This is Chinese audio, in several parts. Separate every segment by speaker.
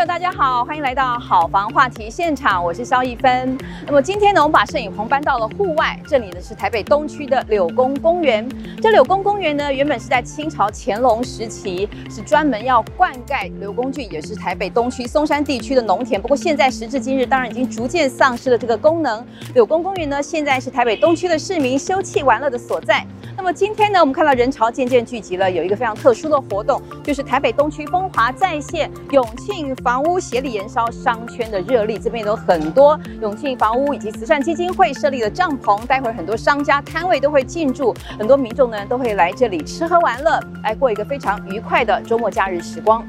Speaker 1: 友，大家好，欢迎来到好房话题现场，我是萧一芬。那么今天呢，我们把摄影棚搬到了户外，这里呢是台北东区的柳公公园。这柳公公园呢，原本是在清朝乾隆时期是专门要灌溉柳公郡，也是台北东区松山地区的农田。不过现在时至今日，当然已经逐渐丧失了这个功能。柳公公园呢，现在是台北东区的市民休憩玩乐的所在。那么今天呢，我们看到人潮渐渐聚集了，有一个非常特殊的活动，就是台北东区风华再现永庆房屋协力延烧商圈的热力。这边有很多永庆房屋以及慈善基金会设立的帐篷，待会儿很多商家摊位都会进驻，很多民众呢都会来这里吃喝玩乐，来过一个非常愉快的周末假日时光。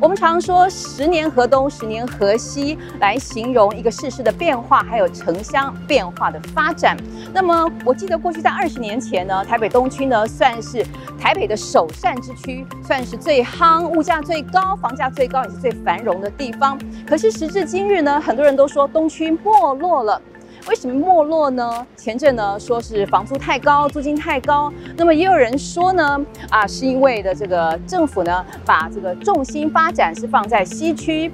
Speaker 1: 我们常说“十年河东，十年河西”来形容一个世事的变化，还有城乡变化的发展。那么，我记得过去在二十年前呢，台北东区呢算是台北的首善之区，算是最夯、物价最高、房价最高也是最繁荣的地方。可是时至今日呢，很多人都说东区没落了。为什么没落呢？前阵呢说是房租太高，租金太高。那么也有人说呢，啊，是因为的这个政府呢把这个重心发展是放在西区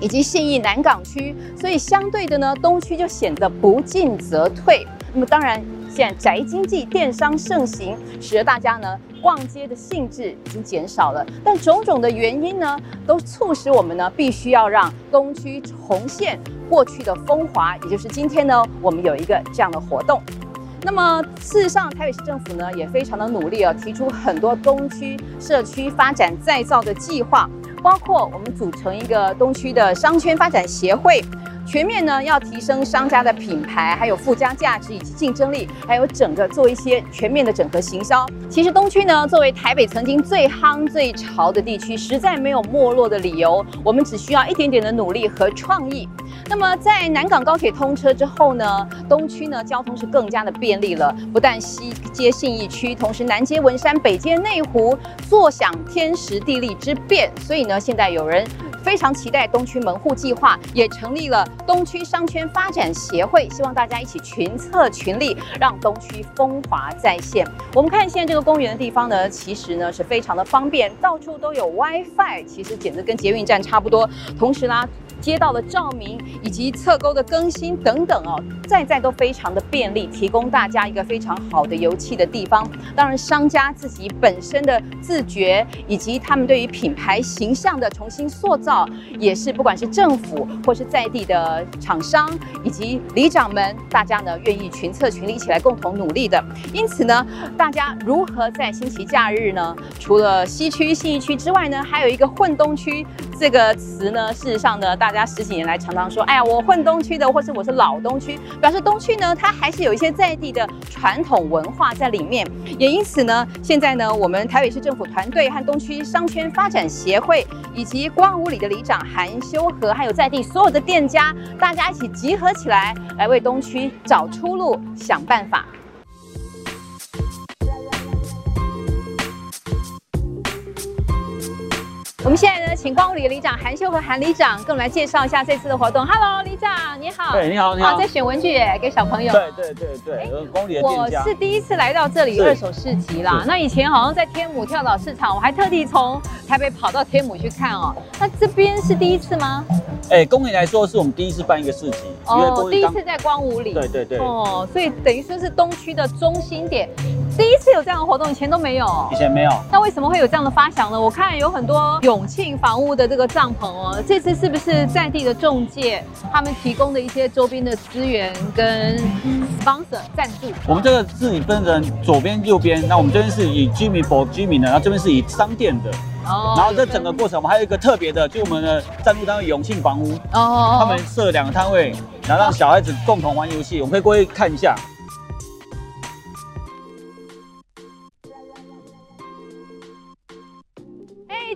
Speaker 1: 以及信义南港区，所以相对的呢，东区就显得不进则退。那么当然，现在宅经济、电商盛行，使得大家呢逛街的兴致已经减少了。但种种的原因呢，都促使我们呢必须要让东区重现。过去的风华，也就是今天呢，我们有一个这样的活动。那么，事实上，台北市政府呢也非常的努力啊，提出很多东区社区发展再造的计划，包括我们组成一个东区的商圈发展协会。全面呢，要提升商家的品牌，还有附加价值以及竞争力，还有整个做一些全面的整合行销。其实东区呢，作为台北曾经最夯最潮的地区，实在没有没落的理由。我们只需要一点点的努力和创意。那么在南港高铁通车之后呢，东区呢交通是更加的便利了。不但西接信义区，同时南接文山，北接内湖，坐享天时地利之便。所以呢，现在有人。非常期待东区门户计划，也成立了东区商圈发展协会，希望大家一起群策群力，让东区风华再现。我们看现在这个公园的地方呢，其实呢是非常的方便，到处都有 WiFi，其实简直跟捷运站差不多。同时呢。街道的照明以及侧沟的更新等等哦，在在都非常的便利，提供大家一个非常好的游憩的地方。当然，商家自己本身的自觉以及他们对于品牌形象的重新塑造，也是不管是政府或是在地的厂商以及里长们，大家呢愿意群策群力一起来共同努力的。因此呢，大家如何在星期假日呢？除了西区、信义区之外呢，还有一个混东区这个词呢，事实上呢，大大家十几年来常常说，哎呀，我混东区的，或是我是老东区，表示东区呢，它还是有一些在地的传统文化在里面。也因此呢，现在呢，我们台北市政府团队和东区商圈发展协会，以及光武里的里长韩修和，还有在地所有的店家，大家一起集合起来，来为东区找出路，想办法。我们现在呢，请光武里的里长韩秀和韩里长跟我们来介绍一下这次的活动。Hello，里长你好。
Speaker 2: 对，你好，你好。
Speaker 1: 在选文具耶，给小朋友。
Speaker 2: 对对对对。光武里的店家。
Speaker 1: 我是第一次来到这里二手市集啦。那以前好像在天母跳蚤市场，我还特地从台北跑到天母去看哦。那这边是第一次吗？
Speaker 2: 哎，公园来说是我们第一次办一个市集。
Speaker 1: 哦，第一次在光武里。
Speaker 2: 对对对。
Speaker 1: 哦，所以等于说是东区的中心点。第一次有这样的活动，以前都没有。
Speaker 2: 以前没有。
Speaker 1: 那为什么会有这样的发想呢？我看有很多永庆房屋的这个帐篷哦，这次是不是在地的中介他们提供的一些周边的资源跟 sponsor 赞助？
Speaker 2: 我们这个是你分成左边、右边，那我们这边是以居民 for 居民的，然后这边是以商店的。哦。然后这整个过程，我们还有一个特别的，就我们的赞助单位永庆房屋哦，他们设两个摊位，然后让小孩子共同玩游戏，我们可以过去看一下。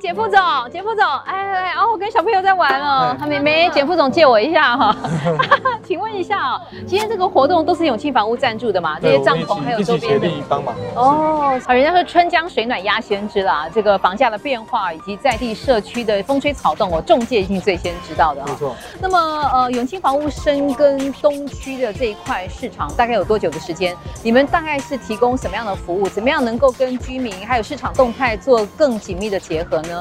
Speaker 1: 简副总，简副总，哎哎，哦，我跟小朋友在玩哦，他妹妹，简副总借我一下哈。请问一下啊，今天这个活动都是永庆房屋赞助的嘛？这些帐篷还有周边的帮忙哦。啊，人家说春江水暖鸭先知啦，这个房价的变化以及在地社区的风吹草动，我中介一定最先知道的。没错。那么呃，永庆房屋深耕东区的这一块市场，大概有多久的时间？你们大概是提供什么样的服务？怎么样能够跟居民还有市场动态做更紧密的结合呢？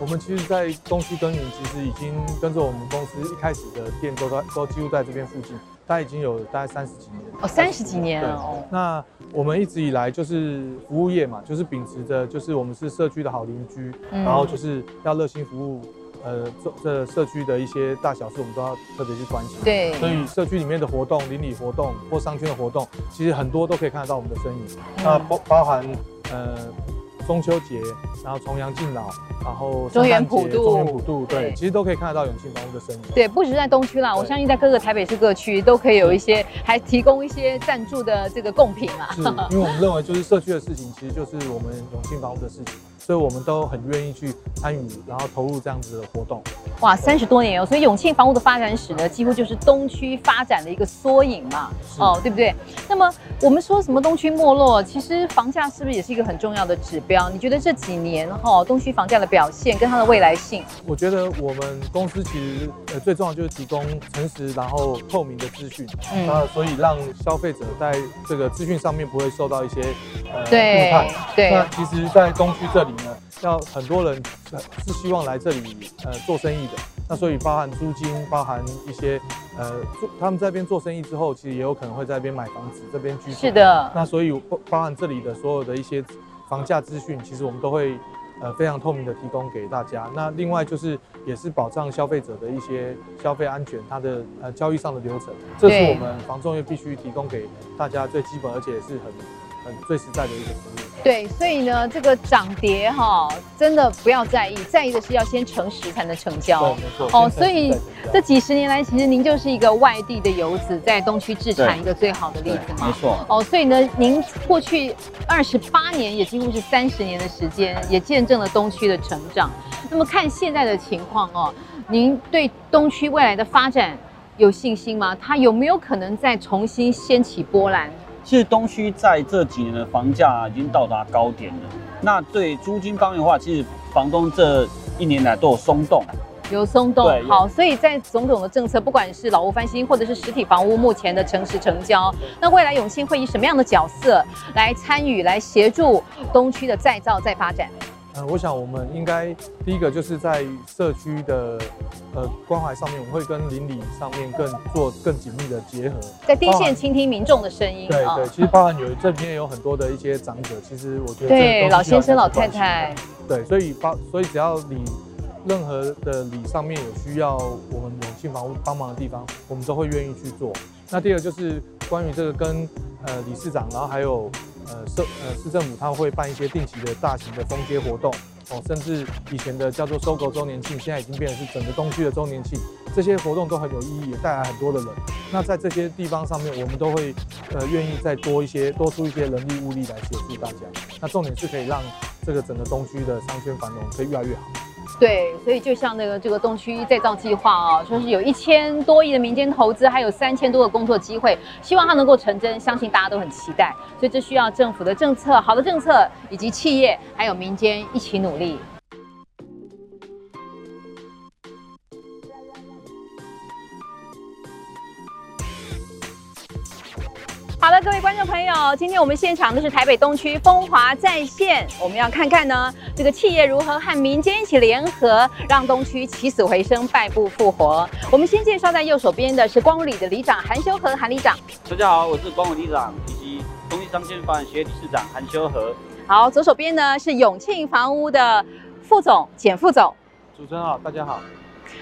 Speaker 3: 我们其实，在东区耕耘，其实已经跟着我们公司一开始的店都在都几乎在这边附近，大概已经有大概三十几年
Speaker 1: 哦，三十几年哦。
Speaker 3: 那我们一直以来就是服务业嘛，就是秉持着就是我们是社区的好邻居，嗯、然后就是要热心服务。呃，这这社区的一些大小事，我们都要特别去关心。
Speaker 1: 对，
Speaker 3: 所以社区里面的活动、邻里活动或商圈的活动，其实很多都可以看得到我们的身影。嗯、那包包含呃中秋节，然后重阳敬老，然后
Speaker 1: 中原普渡，
Speaker 3: 中原普渡，对，对其实都可以看得到永庆房屋的身影。
Speaker 1: 对，不只是在东区啦，我相信在各个台北市各区都可以有一些，还提供一些赞助的这个贡品啊。
Speaker 3: 是，因为我们认为就是社区的事情，其实就是我们永庆房屋的事情。所以我们都很愿意去参与，然后投入这样子的活动。
Speaker 1: 哇，三十多年哦，所以永庆房屋的发展史呢，几乎就是东区发展的一个缩影嘛，哦，对不对？那么我们说什么东区没落，其实房价是不是也是一个很重要的指标？你觉得这几年哈，东区房价的表现跟它的未来性？
Speaker 3: 我觉得我们公司其实呃最重要就是提供诚实然后透明的资讯，嗯，那所以让消费者在这个资讯上面不会受到一些呃误判。对，那其实，在东区这里。要很多人是希望来这里呃做生意的，那所以包含租金，包含一些呃做他们在这边做生意之后，其实也有可能会在这边买房子，这边居住。
Speaker 1: 是的。
Speaker 3: 那所以包包含这里的所有的一些房价资讯，其实我们都会呃非常透明的提供给大家。那另外就是也是保障消费者的一些消费安全，它的呃交易上的流程，这是我们房仲业必须提供给大家最基本而且是很。很最实在的一个服务。
Speaker 1: 对，所以呢，这个涨跌哈，真的不要在意，在意的是要先诚实才能成交。
Speaker 3: 对，没错。
Speaker 1: 哦，所以这几十年来，其实您就是一个外地的游子，在东区置产一个最好的例子嘛。
Speaker 2: 没错。
Speaker 1: 哦，所以呢，您过去二十八年，也几乎是三十年的时间，也见证了东区的成长。那么看现在的情况哦，您对东区未来的发展有信心吗？它有没有可能再重新掀起波澜？
Speaker 2: 其实东区在这几年的房价已经到达高点了。那对租金方面的话，其实房东这一年来都有松动，
Speaker 1: 有松动。好，所以在种种的政策，不管是老屋翻新，或者是实体房屋目前的诚实成交，那未来永庆会以什么样的角色来参与，来协助东区的再造再发展？
Speaker 3: 嗯，我想我们应该第一个就是在社区的呃关怀上面，我们会跟邻里上面更做更紧密的结合，
Speaker 1: 在第一线倾听民众的声音。
Speaker 3: 对对，其实包含有这边有很多的一些长者，其实我觉得
Speaker 1: 对老先生老太太，
Speaker 3: 对，所以包所以只要你任何的礼上面有需要我们永庆房屋帮忙的地方，我们都会愿意去做。那第二个就是关于这个跟呃理事长，然后还有。呃，市呃市政府他会办一些定期的大型的封街活动哦，甚至以前的叫做收购周年庆，现在已经变成是整个东区的周年庆，这些活动都很有意义，也带来很多的人。那在这些地方上面，我们都会呃愿意再多一些，多出一些人力物力来协助大家。那重点是可以让这个整个东区的商圈繁荣可以越来越好。
Speaker 1: 对，所以就像那个这个东区再造计划啊，说是有一千多亿的民间投资，还有三千多个工作机会，希望它能够成真，相信大家都很期待。所以这需要政府的政策，好的政策，以及企业还有民间一起努力。观众朋友，今天我们现场的是台北东区风华再现，我们要看看呢，这个企业如何和民间一起联合，让东区起死回生，败不复活。我们先介绍在右手边的是光武里的里长韩修和韩里长。
Speaker 2: 大家好，我是光武里长以及东区商圈发展协会理事长韩修和。
Speaker 1: 好，左手边呢是永庆房屋的副总简副总。
Speaker 3: 主持人好，大家好。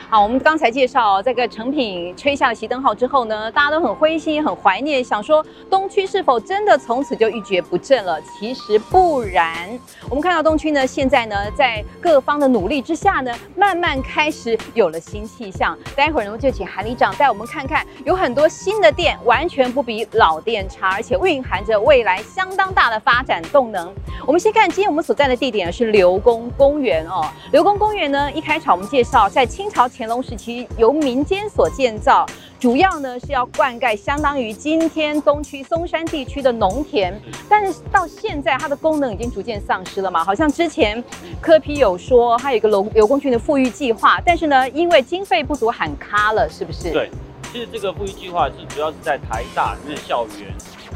Speaker 1: 好，我们刚才介绍这个成品吹下了熄灯号之后呢，大家都很灰心，很怀念，想说东区是否真的从此就一蹶不振了？其实不然。我们看到东区呢，现在呢，在各方的努力之下呢，慢慢开始有了新气象。待会儿呢，就请韩里长带我们看看，有很多新的店，完全不比老店差，而且蕴含着未来相当大的发展动能。我们先看今天我们所在的地点是刘公公园哦。刘公公园呢，一开场我们介绍在清朝前。乾隆时期由民间所建造，主要呢是要灌溉相当于今天东区松山地区的农田，但是到现在它的功能已经逐渐丧失了嘛？好像之前柯批有说它有一个刘刘公区的富裕计划，但是呢因为经费不足喊卡了，是不是？
Speaker 2: 对，其实这个富裕计划是主要是在台大里面的校园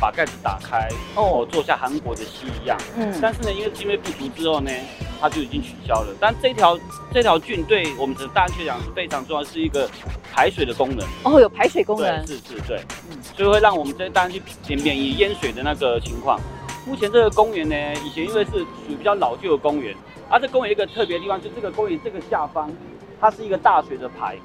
Speaker 2: 把盖子打开，哦，做下韩国的戏一样。嗯，但是呢因为经费不足之后呢。它就已经取消了。但这条这条郡对我们的大安区来讲是非常重要，是一个排水的功能。
Speaker 1: 哦，有排水功能。
Speaker 2: 是是，对，嗯，所以会让我们这大安区免免于淹水的那个情况。目前这个公园呢，以前因为是属于比较老旧的公园，而、啊、这公园一个特别的地方，就这个公园这个下方，它是一个大水的排，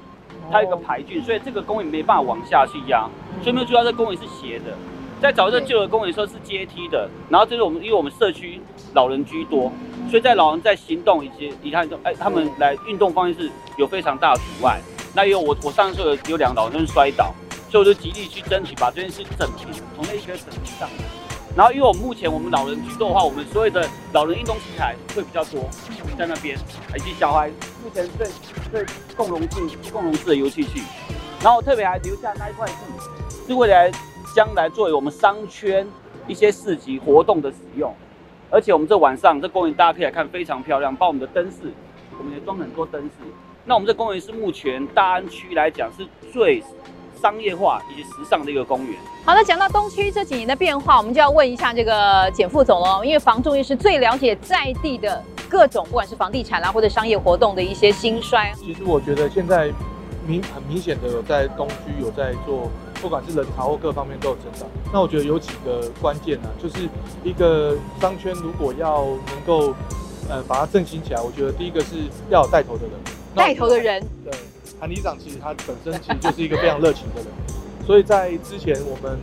Speaker 2: 它有一个排菌，所以这个公园没办法往下去压，所以没有注意到这公园是斜的。在找这旧的公园的时候是阶梯的，然后这是我们因为我们社区老人居多，所以在老人在行动以及你看，哎，他们来运动方面是有非常大的阻碍。那因为我我上次有有两个老人摔倒，所以我就极力去争取把这件事整平，从那一个整平上来。然后，因为我们目前我们老人居多的话，我们所有的老人运动器材会比较多，在那边，以及小孩目前最最共融性共融式的游戏区。然后我特别还留下那一块地，是未来将来作为我们商圈一些市集活动的使用。而且我们这晚上这公园大家可以来看，非常漂亮，包括我们的灯饰，我们也装很多灯饰。那我们这公园是目前大安区来讲是最。商业化以及时尚的一个公园。
Speaker 1: 好的，讲到东区这几年的变化，我们就要问一下这个简副总了，因为房仲业是最了解在地的各种，不管是房地产啦或者商业活动的一些兴衰。
Speaker 3: 其实我觉得现在明很明显的有在东区有在做，不管是人潮或各方面都有成长。那我觉得有几个关键呢，就是一个商圈如果要能够呃把它振兴起来，我觉得第一个是要有带头的人，
Speaker 1: 带头的人，
Speaker 3: 对。韩里长其实他本身其实就是一个非常热情的人，所以在之前我们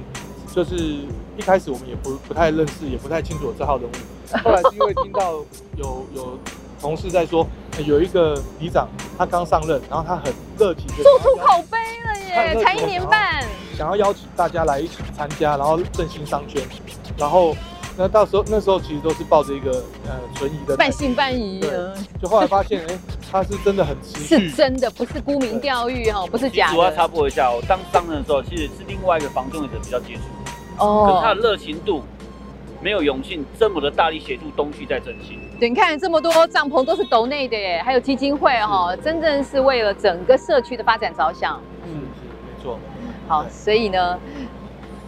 Speaker 3: 就是一开始我们也不不太认识，也不太清楚这号人物。后来是因为听到有有同事在说，有一个里长他刚上任，然后他很热情的
Speaker 1: 做出口碑了耶，才一年半，
Speaker 3: 想要邀请大家来一起参加，然后振兴商圈，然后。那到时候那时候其实都是抱着一个呃存疑的，
Speaker 1: 半信半疑。对，
Speaker 3: 就后来发现，哎、欸，他是真的很持续，
Speaker 1: 是真的，不是沽名钓誉哈，不是假的。
Speaker 2: 我要插播一下，我当商人的时候，其实是另外一个房仲业者比较接触，哦，可是他的热情度没有永庆这么的大力协助东区在振兴。
Speaker 1: 对，你看这么多帐篷都是斗内的耶，还有基金会哈，真正是为了整个社区的发展着想。
Speaker 3: 嗯是，没错。
Speaker 1: 好，所以呢。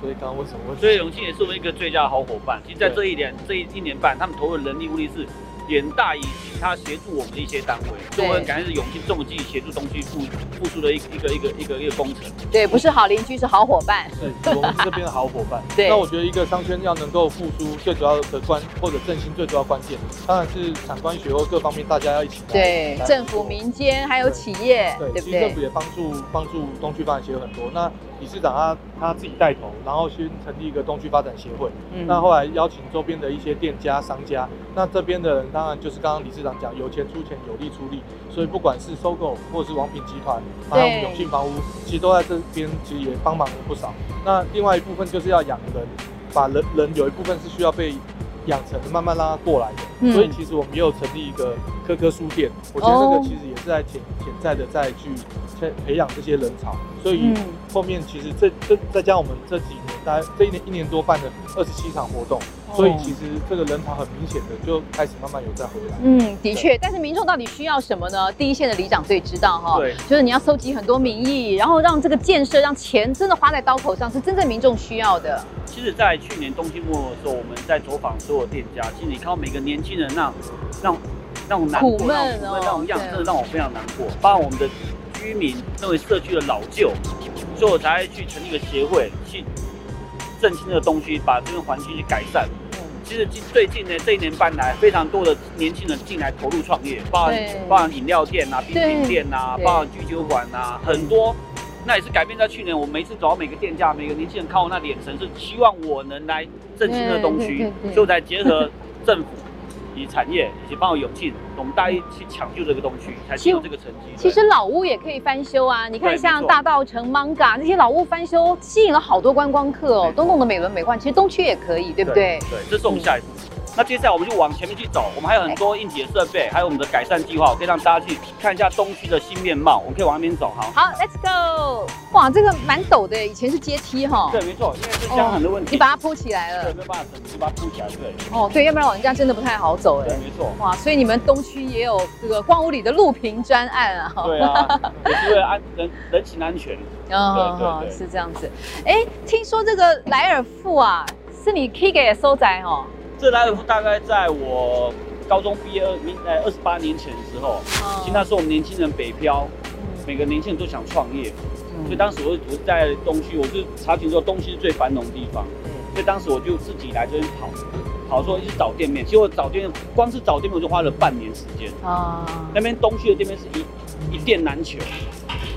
Speaker 3: 所以刚刚为什么？
Speaker 2: 所以永庆也是我们一个最佳的好伙伴。其实，在这一年、这一一年半，他们投入的人力物力是远大于其他协助我们的一些单位。所以我很感谢是永庆这么积极协助东区付付出的一一个一个一个一个工程。
Speaker 1: 对，不是好邻居，是好伙伴。
Speaker 3: 对，我们是这边的好伙伴。对。那我觉得一个商圈要能够复苏，最主要的关或者振兴最主要关键，当然是产官学或各方面大家要一起。
Speaker 1: 对，政府、民间还有企业，对，对不对？
Speaker 3: 其实政府也帮助帮助东区发展协会很多。那理事长他他自己带头，然后先成立一个东区发展协会。嗯。那后来邀请周边的一些店家、商家，那这边的人当然就是刚刚理事长讲，有钱出钱，有力出力。所以不管是收购或者是王品集团，还有永信房屋，其实都在这边，其实也帮忙了不少。那另外一部分就是要养人，把人人有一部分是需要被养成的，慢慢让他过来的。嗯。所以其实我们也有成立一个科科书店，我觉得这个其实也是在潜潜在的在去培培养这些人潮。所以后面其实这这再加我们这几年，大概这一年一年多办的二十七场活动，所以其实这个人潮很明显的就开始慢慢有在回来。
Speaker 1: 嗯，的确，但是民众到底需要什么呢？第一线的里长最知道哈。对，就是你要收集很多民意，然后让这个建设让钱真的花在刀口上，是真正民众需要的。
Speaker 2: 其实，在去年冬季末的时候，我们在走访所有店家，其实你看到每个年轻人那那那种难过、那种苦闷、那种样，真的让我非常难过。包括我们的。居民认为社区的老旧，所以我才会去成立一个协会，去振兴这个东西，把这个环境去改善。其实最近呢，这一年半来，非常多的年轻人进来投入创业，包含包含饮料店啊、冰淇淋店啊，包含居酒馆啊，很多。那也是改变在去年，我每次走到每个店家，每个年轻人看我那眼神，是希望我能来振兴这个东区，所以我才结合政府。以产业以及包括勇气，我们大一去抢救这个东区，才取得这个成绩。
Speaker 1: 其实老屋也可以翻修啊，你看像大道城、Manga 这些老屋翻修，吸引了好多观光客哦，都弄得美轮美奂。其实东区也可以，对不对？
Speaker 2: 对，这是我们下一步。嗯那接下来我们就往前面去走，我们还有很多硬体的设备，还有我们的改善计划，可以让大家去看一下东区的新面貌。我们可以往那边走，好。
Speaker 1: 好，Let's go。哇，这个蛮陡的，以前是阶梯哈。
Speaker 2: 对，没错，因为是箱很多问题。
Speaker 1: 你把它铺起来了。
Speaker 2: 对，没有办法，你把它铺起来，对。
Speaker 1: 哦，对，要不然老人家真的不太好走哎。
Speaker 2: 对，没错。
Speaker 1: 哇，所以你们东区也有这个光屋里的路平专案啊。
Speaker 2: 对啊，也是为了安人人行安全。
Speaker 1: 哦，对对对，是这样子。哎，听说这个莱尔富啊，是你 K 给的收宅哦。
Speaker 2: 这莱尔夫大概在我高中毕业二零呃二十八年前的时候，其实那时候我们年轻人北漂，每个年轻人都想创业，所以当时我我在东区，我就查询说东区是最繁荣的地方，所以当时我就自己来这边跑，跑说一直找店面，结果找店面光是找店面我就花了半年时间。啊。那边东区的店面是一一店难求，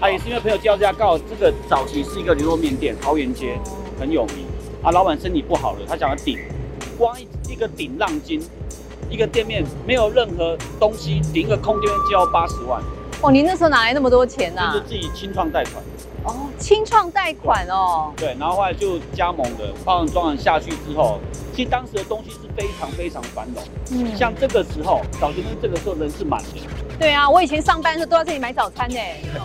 Speaker 2: 啊也是因为朋友介绍下，刚好这个早期是一个牛肉面店，桃园街很有名，啊老板身体不好了，他想要顶。光一一个顶浪金，一个店面没有任何东西，顶一个空店面就要八十万。
Speaker 1: 哦，您那时候哪来那么多钱呢？啊？
Speaker 2: 就是自己清创贷款。
Speaker 1: 哦，清创贷款哦。
Speaker 2: 对，然后后来就加盟的，包装完下去之后，其实当时的东西是非常非常繁荣。嗯，像这个时候，早前这个时候人是满的。
Speaker 1: 对啊，我以前上班的时候都在这里买早餐呢。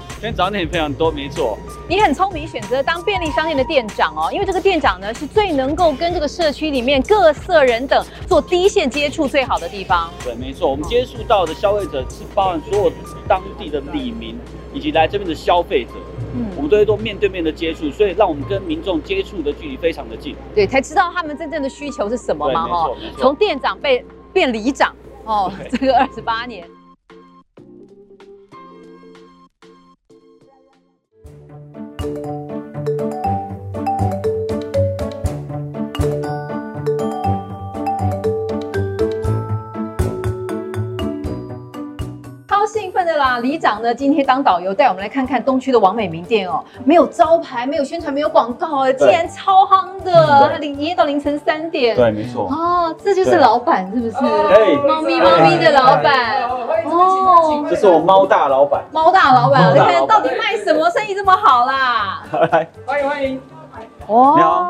Speaker 2: 今天早餐店非常多，没错。
Speaker 1: 你很聪明，选择当便利商店的店长哦，因为这个店长呢是最能够跟这个社区里面各色人等做第一线接触最好的地方。
Speaker 2: 对，没错，我们接触到的消费者是包含所有当地的里民以及来这边的消费者，嗯，我们都会做面对面的接触，所以让我们跟民众接触的距离非常的近。
Speaker 1: 对，才知道他们真正的需求是什么嘛？哈，从店长被变里长哦，这个二十八年。Thank you. 兴奋的啦！李长呢，今天当导游带我们来看看东区的王美名店哦。没有招牌，没有宣传，没有广告，哎，竟然超夯的，他营业到凌晨三点。
Speaker 2: 对，没错。
Speaker 1: 哦，这就是老板，是不是？哎，猫咪猫咪的老板。哦，
Speaker 2: 这是我猫大老板。
Speaker 1: 猫大老板，你看到底卖什么？生意这么好啦！
Speaker 2: 来，欢迎欢迎。
Speaker 1: 哇，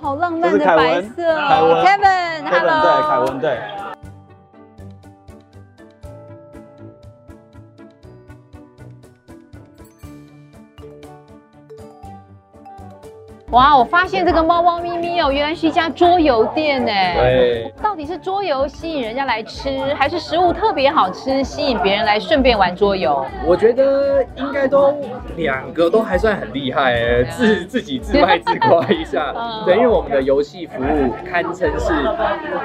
Speaker 1: 好浪漫的白色。凯文，Kevin，Hello。
Speaker 2: 对，凯文对。
Speaker 1: 哇，我发现这个猫猫咪咪哦，原来是一家桌游店呢。对，到底是桌游吸引人家来吃，还是食物特别好吃吸引别人来顺便玩桌游？
Speaker 4: 我觉得应该都两个都还算很厉害哎，自自己自卖自夸一下。对，因为我们的游戏服务堪称是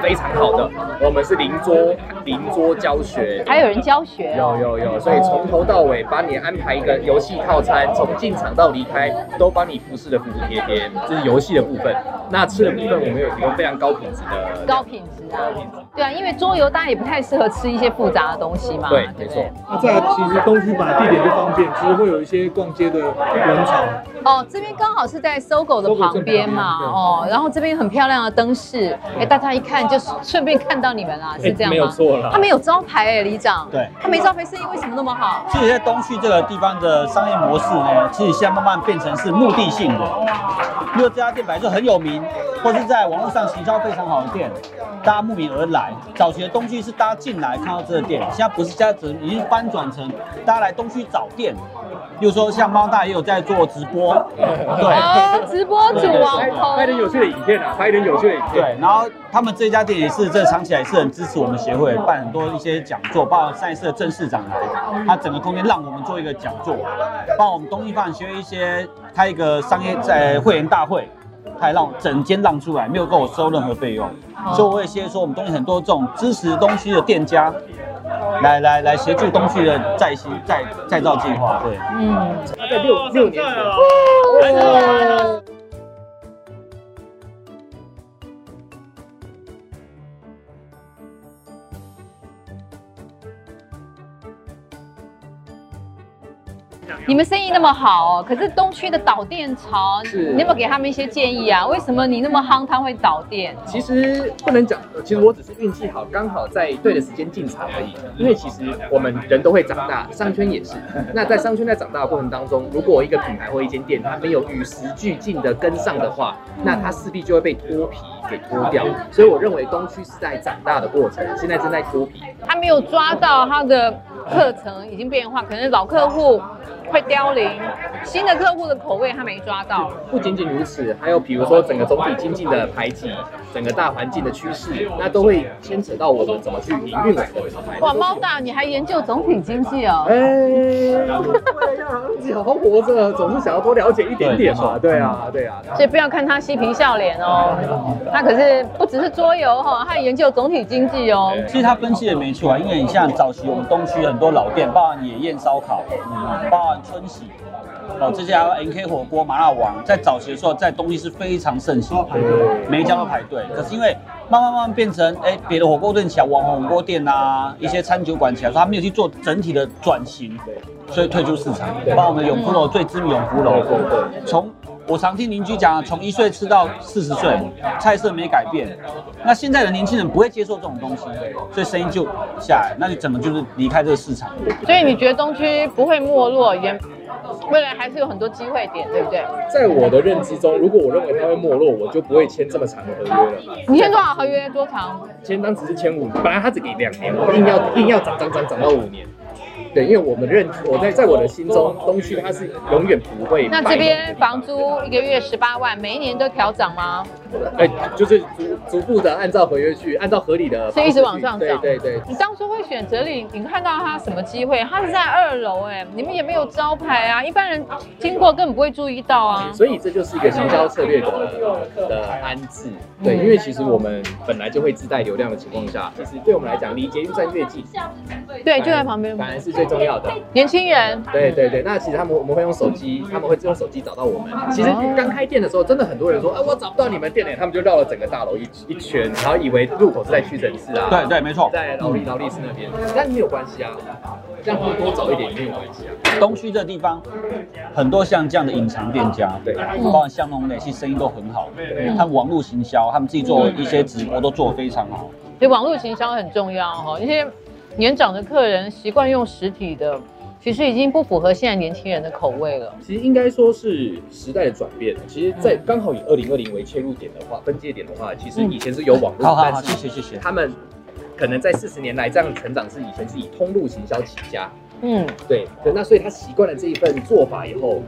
Speaker 4: 非常好的，我们是邻桌邻桌教学，
Speaker 1: 还有人教学？
Speaker 4: 有有有，所以从头到尾帮你安排一个游戏套餐，从进场到离开都帮你服侍的服服帖帖。这是游戏的部分，那吃的部分我们有提供非常高品质的
Speaker 1: 高品质啊，对啊，因为桌游大家也不太适合吃一些复杂的东西嘛。
Speaker 4: 对，没错。
Speaker 3: 那再来，其实东区本来地点就方便，其实会有一些逛街的人潮。
Speaker 1: 哦，这边刚好是在 SOGO 的旁边嘛，哦，然后这边很漂亮的灯饰，哎，大家一看就顺便看到你们啦，是这样吗？
Speaker 4: 没有错了。
Speaker 1: 他没有招牌哎，里长。
Speaker 2: 对。
Speaker 1: 他没招牌，生意为什么那么好？
Speaker 2: 其实，在东区这个地方的商业模式呢，其实现在慢慢变成是目的性的。因为这家店本来就很有名，或是在网络上行销非常好的店，大家慕名而来。早期的东区是大家进来看到这个店，现在不是，现在已经翻转成大家来东区找店。比如说像猫大也有在做直播，对，
Speaker 1: 直播主网红，
Speaker 4: 拍点有趣的影片啊，拍点有趣的影片。
Speaker 2: 对，然后他们这家店也是，这长期来是很支持我们协会，办很多一些讲座，包括上一次的郑市长来，他整个空间让我们做一个讲座，帮我们东艺发展协会一些开一个商业在会员大会。他还让整间让出来，没有跟我收任何费用，哦、所以我也先说我们东西很多这种支持东区的店家，来来来协助东区的再新再再造计划。对，
Speaker 4: 嗯，他在六六年前。
Speaker 1: 你们生意那么好哦，可是东区的导电潮，是你有没有给他们一些建议啊？为什么你那么夯，他会导电？
Speaker 4: 其实不能讲，其实我只是运气好，刚好在对的时间进场而已。因为其实我们人都会长大，商圈也是。那在商圈在长大的过程当中，如果一个品牌或一间店它没有与时俱进的跟上的话，那它势必就会被脱皮给脱掉。所以我认为东区是在长大的过程，现在正在脱皮。
Speaker 1: 他没有抓到他的课程已经变化，可能老客户。会凋零，新的客户的口味他没抓到。
Speaker 4: 不仅仅如此，还有比如说整个总体经济的排挤，整个大环境的趋势，那都会牵扯到我们怎么去营运我们的品牌。
Speaker 1: 哇，猫大，你还研究总体经济哦？哎，
Speaker 4: 为了要让自己好好活着，总是想要多了解一点点嘛。对啊，对啊。
Speaker 1: 所以不要看他嬉皮笑脸哦，他可是不只是桌游哈，他研究总体经济哦。
Speaker 2: 其实他分析的没错啊，因为你像早期我们东区很多老店，包含野宴烧烤，嗯，包含春喜。哦，这家 NK 火锅麻辣王在早期的时候，在东西是非常盛行，每一家都排队。可是因为慢慢慢慢变成，哎，别的火锅店起来，网红火锅店啊，一些餐酒馆起来，说他没有去做整体的转型，所以退出市场。包括我们的永福楼最知名永福楼，从我常听邻居讲，从一岁吃到四十岁，菜色没改变。那现在的年轻人不会接受这种东西，所以生意就下来。那你怎么就是离开这个市场？
Speaker 1: 所以你觉得东区不会没落，也？未来还是有很多机会点，对不对？
Speaker 4: 在我的认知中，如果我认为它会没落，我就不会签这么长的合约了。
Speaker 1: 你签多少合约？多长？
Speaker 4: 签当时是签五年，本来他只给两年，我硬要硬要涨涨涨涨到五年。对，因为我们认我在在我的心中，东区它是永远不会。
Speaker 1: 那这边房租一个月十八万，每一年都调涨吗？
Speaker 4: 哎，就是逐逐步的按照合约去，按照合理的，
Speaker 1: 是一直往上涨。
Speaker 4: 对对对。
Speaker 1: 你当初会选择里，你看到它什么机会？它是在二楼，哎，你们也没有招牌啊，一般人经过根本不会注意到啊。
Speaker 4: 所以这就是一个行销策略的的安置。对，因为其实我们本来就会自带流量的情况下，其实对我们来讲，离捷运站越近，
Speaker 1: 对，就在旁边，
Speaker 4: 反而是最重要的。
Speaker 1: 年轻人，
Speaker 4: 对对对，那其实他们我们会用手机，他们会用手机找到我们。其实刚开店的时候，真的很多人说，哎，我找不到你们店呢，他们就绕了整个大楼一一圈，然后以为入口是在屈臣氏啊，
Speaker 2: 对对，没错，
Speaker 4: 在劳力劳力士那边，但没有关系啊，这样会多找一点也没有关系啊。
Speaker 2: 东区这地方很多像这样的隐藏店家，对，包括巷弄内，其实生意都很好。对，他们网络行销，他们自己做一些直播都做得非常好。
Speaker 1: 所以网络行销很重要哈，一些年长的客人习惯用实体的。其实已经不符合现在年轻人的口味了。
Speaker 4: 其实应该说是时代的转变。其实，在刚好以二零二零为切入点的话，分界点的话，其实以前是有网络，
Speaker 2: 但是谢谢谢谢。
Speaker 4: 他们可能在四十年来这样成长是以前是以通路行销起家。嗯，对对。那所以他习惯了这一份做法以后，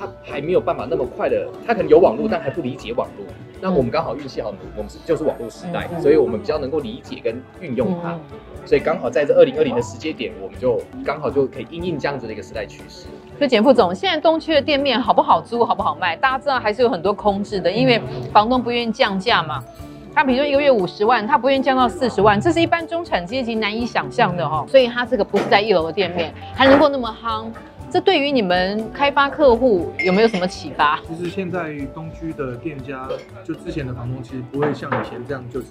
Speaker 4: 他还没有办法那么快的，他可能有网络，但还不理解网络。那我们刚好运气好，我们是就是网络时代，所以我们比较能够理解跟运用它。所以刚好在这二零二零的时间点，我们就刚好就可以应应这样子的一个时代趋势。
Speaker 1: 所以简副总，现在东区的店面好不好租，好不好卖？大家知道还是有很多空置的，因为房东不愿意降价嘛。他比如说一个月五十万，他不愿意降到四十万，这是一般中产阶级难以想象的哈。所以他这个不是在一楼的店面，还能够那么夯，这对于你们开发客户有没有什么启发？
Speaker 3: 其实现在东区的店家，就之前的房东其实不会像以前这样，就是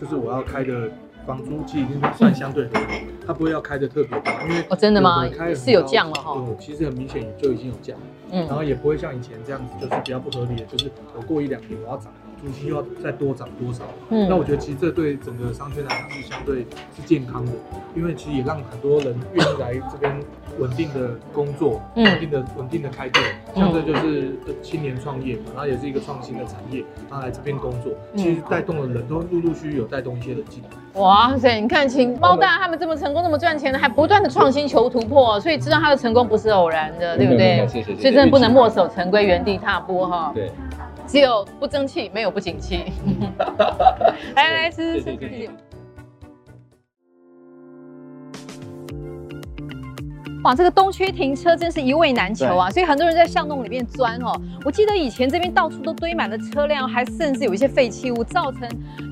Speaker 3: 就是我要开的。房租其实已经算相对很好，他不会要开的特别高，因为
Speaker 1: 哦真的吗？是有降了哈。
Speaker 3: 对，其实很明显就已经有降，嗯，然后也不会像以前这样子，就是比较不合理的，就是我过一两年我要涨租金又要再多涨多少。嗯，那我觉得其实这对整个商圈来讲是相对是健康的，因为其实也让很多人愿意来这边稳定的工作，稳定的稳定的开店，像这就是青年创业嘛，然后也是一个创新的产业，然后来这边工作，其实带动的人都陆陆续续有带动一些人进来。
Speaker 1: 哇塞！你看，请猫大他们这么成功、那么赚钱的，还不断的创新求突破，所以知道他的成功不是偶然的，对不对？谢谢。所以真的不能墨守成规、原地踏步哈。对。只有不争气，没有不景气。来来吃，谢谢。哇，这个东区停车真是一位难求啊，所以很多人在巷弄里面钻哦。我记得以前这边到处都堆满了车辆，还甚至有一些废弃物，造成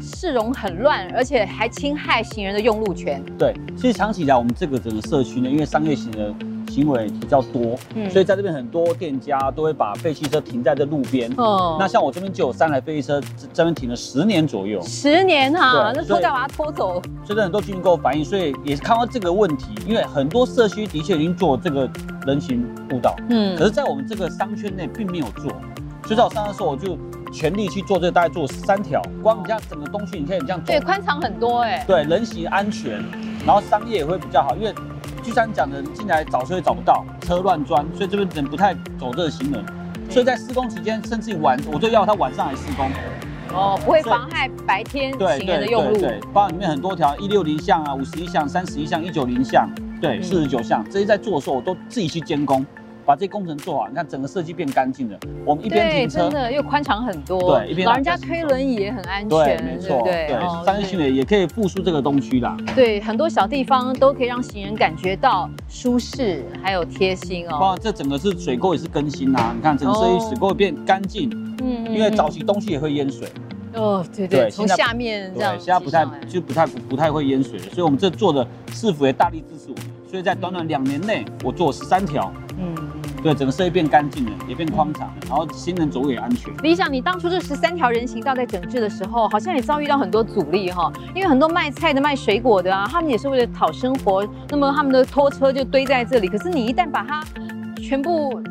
Speaker 1: 市容很乱，而且还侵害行人的用路权。
Speaker 2: 对，其实长期以来，我们这个整个社区呢，因为商业型的。行为比较多，嗯，所以在这边很多店家都会把废弃车停在这路边。哦，那像我这边就有三台废弃车，这边停了十年左右。
Speaker 1: 十年哈，那拖掉把它拖走。
Speaker 2: 所以很多居民跟我反映，所以也是看到这个问题，因为很多社区的确已经做这个人行步道，嗯，可是，在我们这个商圈内并没有做。所以在我上的时候，我就全力去做这个，大概做三条。光你这样整个东区，你可以这样做。
Speaker 1: 对，宽敞很多哎、欸。
Speaker 2: 对，人行安全，然后商业也会比较好，因为。就像讲的，进来找车也找不到，车乱钻，所以这边人不太走这个行人。所以在施工期间，甚至晚，我就要他晚上来施工。
Speaker 1: 哦，不会妨害白天行人的用路。对对对，包括里面很多条一六零巷啊、五十一巷、三十一巷、一九零巷，对，四十九巷，这些在做的时候，我都自己去监工。
Speaker 2: 把这工程做好，你看整个设计变干净了。我们一边停车，
Speaker 1: 真的又宽敞很多。
Speaker 2: 对，一边
Speaker 1: 老人家推轮椅也很安全。
Speaker 2: 对，没错。对，商业区呢也可以复苏这个东区啦。
Speaker 1: 对，很多小地方都可以让行人感觉到舒适，还有贴心哦。
Speaker 2: 哇，这整个是水沟也是更新啦，你看整个设计水沟变干净。嗯。因为早期东区也会淹水。
Speaker 1: 哦，对对，从下面这样。
Speaker 2: 对，现在不太就不太不太会淹水了，所以我们这做的市府也大力支持我，所以在短短两年内，我做十三条。嗯，对，整个设计变干净了，也变宽敞了，然后行人走路也安全。
Speaker 1: 理想，你当初这十三条人行道在整治的时候，好像也遭遇到很多阻力哈，因为很多卖菜的、卖水果的啊，他们也是为了讨生活，那么他们的拖车就堆在这里。可是你一旦把它全部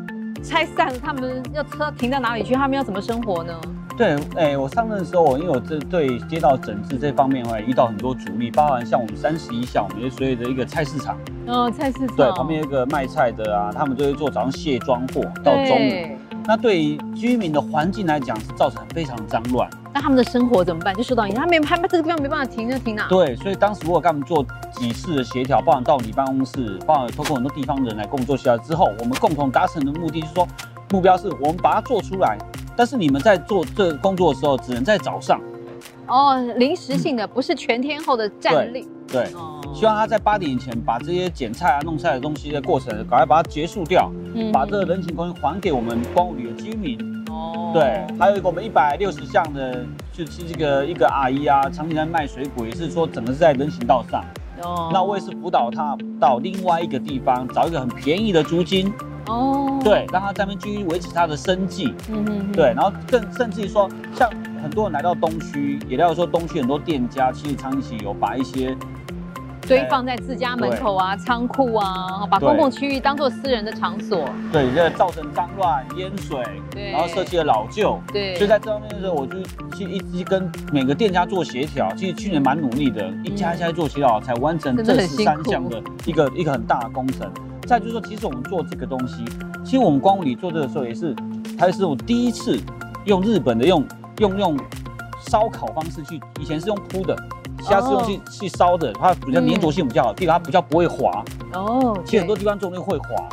Speaker 1: 拆散了，他们要车停到哪里去？他们要怎么生活呢？
Speaker 2: 对，哎、欸，我上任的时候，因为我这对街道整治这方面，我也遇到很多阻力，包含像我们三十一巷，我们所有的一个菜市场，
Speaker 1: 哦，菜市场，
Speaker 2: 对，旁边有一个卖菜的啊，他们就会做早上卸装货到中午，那对于居民的环境来讲，是造成非常脏乱。
Speaker 1: 那他们的生活怎么办？就受到影响，他没他们这个地方没办法停就停哪？
Speaker 2: 对，所以当时我跟他们做几次的协调，包含到你办公室，包含透过很多地方的人来跟我们做协调之后，我们共同达成的目的是说，目标是我们把它做出来。但是你们在做这个工作的时候，只能在早上。
Speaker 1: 哦，临时性的，嗯、不是全天候的战力。
Speaker 2: 对，对哦、希望他在八点以前把这些剪菜啊、弄菜的东西的过程，赶快把它结束掉，嗯、把这个人行空间还给我们光武里的居民。哦，对，还有一个我们一百六十项的，就是这个一个阿姨啊，常年在卖水果，也是说整个是在人行道上。哦，那我也是辅导他到另外一个地方，找一个很便宜的租金。哦，对，让他在那边继续维持他的生计。嗯嗯，对，然后更甚至于说，像很多人来到东区，也了解说东区很多店家其实长期有把一些
Speaker 1: 堆放在自家门口啊、仓库啊，把公共区域当做私人的场所。
Speaker 2: 对，这造成脏乱、淹水，对，然后设计的老旧。对，所以在这方面的时候，我就去一直跟每个店家做协调。其实去年蛮努力的，一家一家做协调，才完成这十三项的一个一个很大的工程。再就是说，其实我们做这个东西，其实我们光武里做这个时候也是，它是我第一次用日本的用用用烧烤方式去，以前是用铺的，现在是用去去烧的，它比较粘着性比较好，地方它比较不会滑。哦，其实很多地方做那个会滑，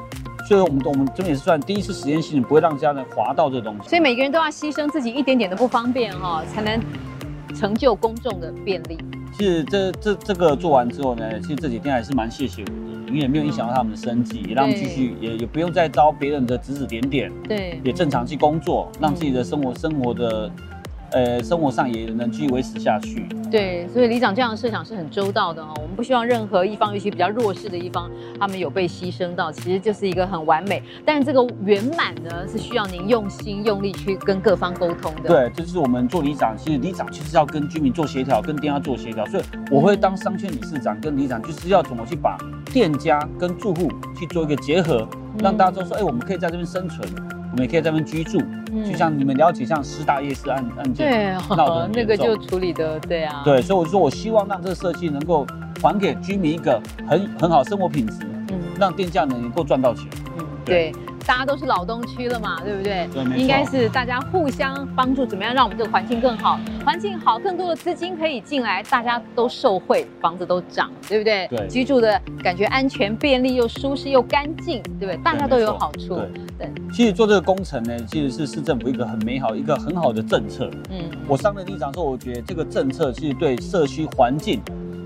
Speaker 2: 所以我们我们这边也是算第一次实验性，不会让家人滑到这个东西。
Speaker 1: 所以每个人都要牺牲自己一点点的不方便哈，才能成就公众的便利。
Speaker 2: 其实这这这个做完之后呢，其实这几天还是蛮谢谢我的。因为也没有影响到他们的生计，也让他们继续，也也不用再遭别人的指指点点，对，也正常去工作，让自己的生活生活的。呃，生活上也能继续维持下去。
Speaker 1: 对，所以里长这样的设想是很周到的哦。我们不希望任何一方，尤其比较弱势的一方，他们有被牺牲到，其实就是一个很完美。但是这个圆满呢，是需要您用心用力去跟各方沟通的。
Speaker 2: 对，这就是我们做里长，其实里长就是要跟居民做协调，跟店家做协调。所以我会当商圈理事长跟里长，就是要怎么去把店家跟住户去做一个结合，让大家都说，哎，我们可以在这边生存。我们也可以在那边居住，嗯、就像你们了解，像师大夜市案案件，
Speaker 1: 对，那个就处理的，对啊，
Speaker 2: 对，所以我就说我希望让这个设计能够还给居民一个很很好生活品质，嗯，让店家能够赚到钱，
Speaker 1: 嗯，对。对大家都是老东区了嘛，对不对？对，应该是大家互相帮助，怎么样让我们这个环境更好？环境好，更多的资金可以进来，大家都受惠，房子都涨，对不对？对，居住的感觉安全、便利又舒适又干净，对不对？大家都有好处。对，对
Speaker 2: 其实做这个工程呢，其实是市政府一个很美好、一个很好的政策。嗯，我上任里长说，我觉得这个政策其实对社区环境、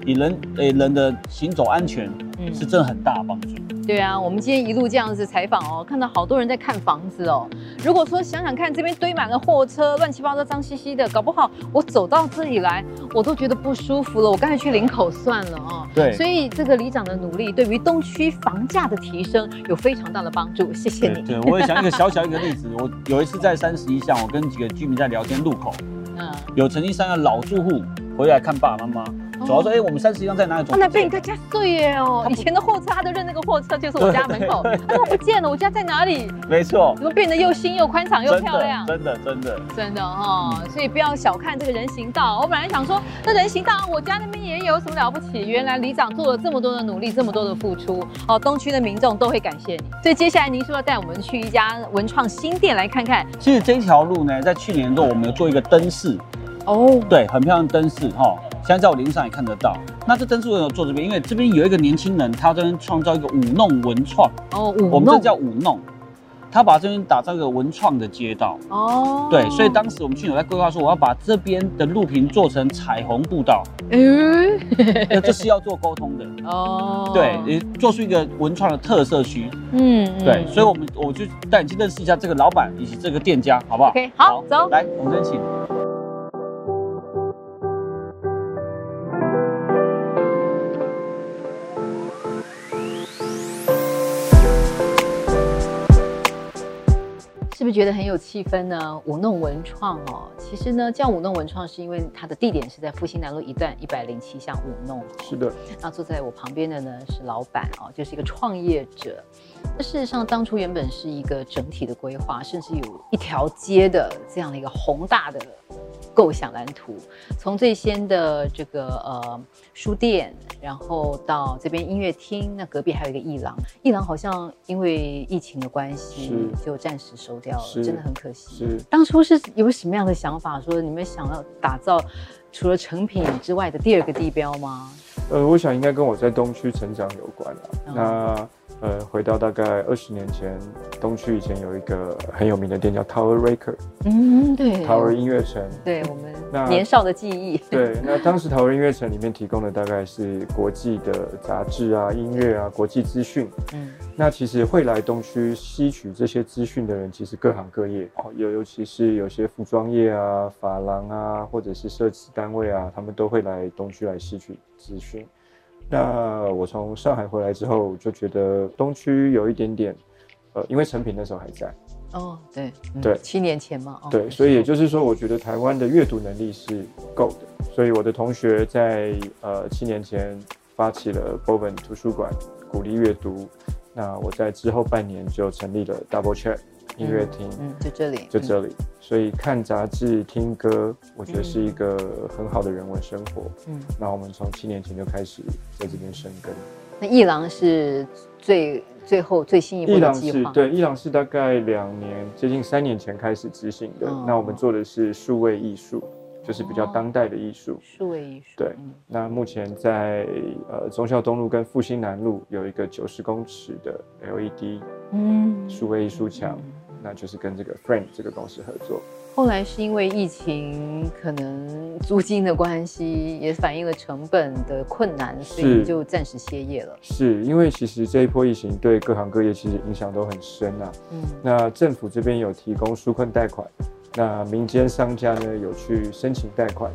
Speaker 2: 以人诶人的行走安全，嗯是真的很大的帮助。
Speaker 1: 对啊，我们今天一路这样子采访哦，看到好多人在看房子哦。如果说想想看，这边堆满了货车，乱七八糟、脏兮兮的，搞不好我走到这里来，我都觉得不舒服了。我干脆去林口算了哦。对，所以这个里长的努力，对于东区房价的提升有非常大的帮助。谢谢你。
Speaker 2: 对，对我也想一个小小一个例子，我有一次在三十一巷，我跟几个居民在聊天，路口，嗯，有曾经三个老住户回来看爸爸妈妈。主要说，哎，我们三十一张在哪里？
Speaker 1: 他那被你在家碎耶哦！以前的货车，他都认那个货车就是我家门口。他说不见了，我家在哪里？
Speaker 2: 没错。
Speaker 1: 怎么变得又新又宽敞又漂亮？
Speaker 2: 真的，真的，
Speaker 1: 真的哈！所以不要小看这个人行道。我本来想说，那人行道我家那边也有什么了不起？原来里长做了这么多的努力，这么多的付出，哦，东区的民众都会感谢你。所以接下来您是要带我们去一家文创新店来看看？
Speaker 2: 其实这条路呢，在去年的时候我们有做一个灯饰。哦，对，很漂亮的灯饰哈。现在在我脸上也看得到。那这灯是为什么做这边？因为这边有一个年轻人，他这边创造一个舞弄文创。哦，舞弄。我们这叫舞弄。他把这边打造一个文创的街道。哦，对，所以当时我们去有在规划说，我要把这边的路平做成彩虹步道。嗯，那这是要做沟通的。哦，对，也做出一个文创的特色区。嗯，对，所以我们我就带你去认识一下这个老板以及这个店家，好不好
Speaker 1: ？OK，好，好走，
Speaker 2: 来，我们这边请。
Speaker 1: 是不是觉得很有气氛呢？舞弄文创哦，其实呢，叫舞弄文创是因为它的地点是在复兴南路一段一百零七巷舞弄。
Speaker 3: 是的。
Speaker 1: 那坐在我旁边的呢是老板哦，就是一个创业者。那事实上，当初原本是一个整体的规划，甚至有一条街的这样的一个宏大的。构想蓝图，从最先的这个呃书店，然后到这边音乐厅，那隔壁还有一个艺廊，艺廊好像因为疫情的关系就暂时收掉了，真的很可惜。是当初是有什么样的想法，说你们想要打造除了成品之外的第二个地标吗？
Speaker 5: 呃，我想应该跟我在东区成长有关了。嗯、那呃，回到大概二十年前，东区以前有一个很有名的店叫 Tower Record，嗯，对，Tower 音乐城，
Speaker 1: 对我们那年少的记忆。
Speaker 5: 对，那当时 Tower 音乐城里面提供的大概是国际的杂志啊、音乐啊、国际资讯。嗯，那其实会来东区吸取这些资讯的人，其实各行各业，尤尤其是有些服装业啊、发廊啊，或者是设计单位啊，他们都会来东区来吸取资讯。那我从上海回来之后，就觉得东区有一点点，呃，因为成品那时候还在。
Speaker 1: 哦，对，
Speaker 5: 嗯、对，
Speaker 1: 七年前嘛。哦、
Speaker 5: 对，所以也就是说，我觉得台湾的阅读能力是够的。所以我的同学在呃七年前发起了 Bowman 图书馆，鼓励阅读。那我在之后半年就成立了 Double Check。音乐厅，
Speaker 1: 嗯，就这里，
Speaker 5: 就这里。嗯、所以看杂志、听歌，我觉得是一个很好的人文生活。嗯，那我们从七年前就开始在这边生根。
Speaker 1: 那艺廊是最最后最新一步的计划。
Speaker 5: 对，艺廊是大概两年，接近三年前开始执行的。哦、那我们做的是数位艺术，就是比较当代的艺术。
Speaker 1: 数位艺术。
Speaker 5: 对，嗯、那目前在呃忠孝东路跟复兴南路有一个九十公尺的 LED，嗯，数位艺术墙。嗯那就是跟这个 Frame 这个公司合作。
Speaker 1: 后来是因为疫情，可能租金的关系，也反映了成本的困难，所以就暂时歇业了。
Speaker 5: 是因为其实这一波疫情对各行各业其实影响都很深啊。嗯，那政府这边有提供纾困贷款，那民间商家呢有去申请贷款。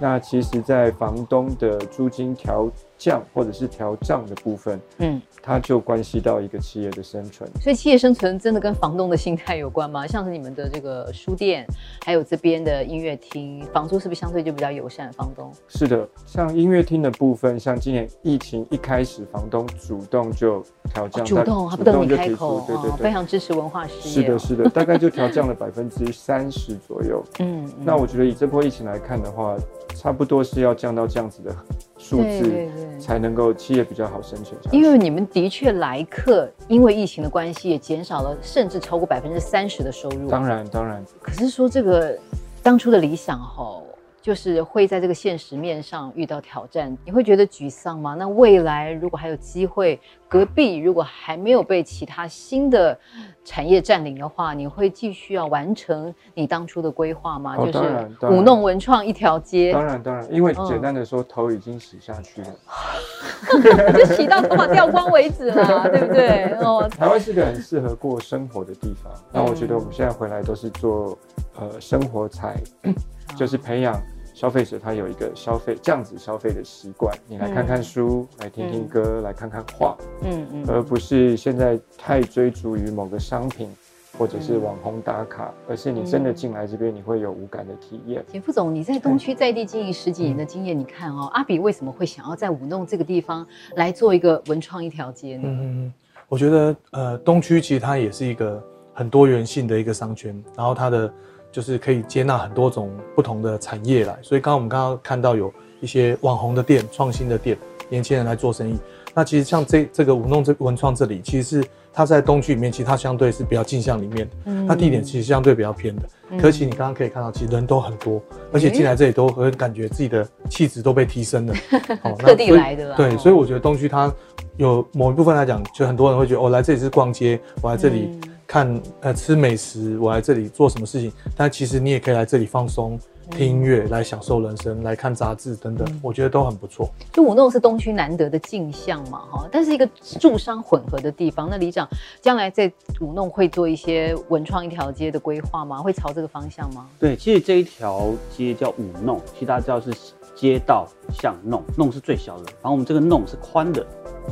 Speaker 5: 那其实，在房东的租金调降或者是调涨的部分，嗯，它就关系到一个企业的生存。
Speaker 1: 所以，企业生存真的跟房东的心态有关吗？像是你们的这个书店，还有这边的音乐厅，房租是不是相对就比较友善？房东
Speaker 5: 是的，像音乐厅的部分，像今年疫情一开始，房东主动就调降，
Speaker 1: 主动，他不等你开口，对对对，非常支持文化事业。
Speaker 5: 是的，是的，大概就调降了 百分之三十左右。嗯，那我觉得以这波疫情来看的话。差不多是要降到这样子的数字，才能够企业比较好生存下去。
Speaker 1: 因为你们的确来客，因为疫情的关系也减少了，甚至超过百分之三十的收入。
Speaker 5: 当然，当然。
Speaker 1: 可是说这个当初的理想吼，就是会在这个现实面上遇到挑战，你会觉得沮丧吗？那未来如果还有机会，隔壁如果还没有被其他新的产业占领的话，你会继续要完成你当初的规划吗？
Speaker 5: 哦、
Speaker 1: 就是舞弄文创一条街。
Speaker 5: 当然当然，因为简单的说，嗯、头已经洗下去了，
Speaker 1: 就洗到头发掉光为止了，对不对？哦，
Speaker 5: 台湾是个很适合过生活的地方。那我觉得我们现在回来都是做呃生活财，就是培养。消费者他有一个消费这样子消费的习惯，你来看看书，嗯、来听听歌，嗯、来看看画，嗯嗯，而不是现在太追逐于某个商品或者是网红打卡，嗯、而是你真的进来这边，你会有无感的体验。
Speaker 1: 田副总，你在东区在地经营十几年的经验，你看哦，阿比为什么会想要在舞弄这个地方来做一个文创一条街呢？
Speaker 3: 嗯，我觉得呃，东区其实它也是一个很多元性的一个商圈，然后它的。就是可以接纳很多种不同的产业来，所以刚刚我们刚刚看到有一些网红的店、创新的店，年轻人来做生意。那其实像这这个舞弄这文创这里，其实是它在东区里面，其实它相对是比较近向里面的，嗯，它地点其实相对比较偏的。嗯、可是其实你刚刚可以看到，其实人都很多，而且进来这里都会感觉自己的气质都被提升了。
Speaker 1: 哦，特地来的啦。
Speaker 3: 对，所以我觉得东区它有某一部分来讲，就很多人会觉得，我、哦、来这里是逛街，我来这里。看呃吃美食，我来这里做什么事情，但其实你也可以来这里放松。听音乐来享受人生，来看杂志等等，嗯、我觉得都很不错。
Speaker 1: 就舞弄是东区难得的镜像嘛，哈，但是一个住商混合的地方。那里长将来在五弄会做一些文创一条街的规划吗？会朝这个方向吗？
Speaker 2: 对，其实这一条街叫五弄，其实大家知道是街道巷弄，弄是最小的，然后我们这个弄是宽的，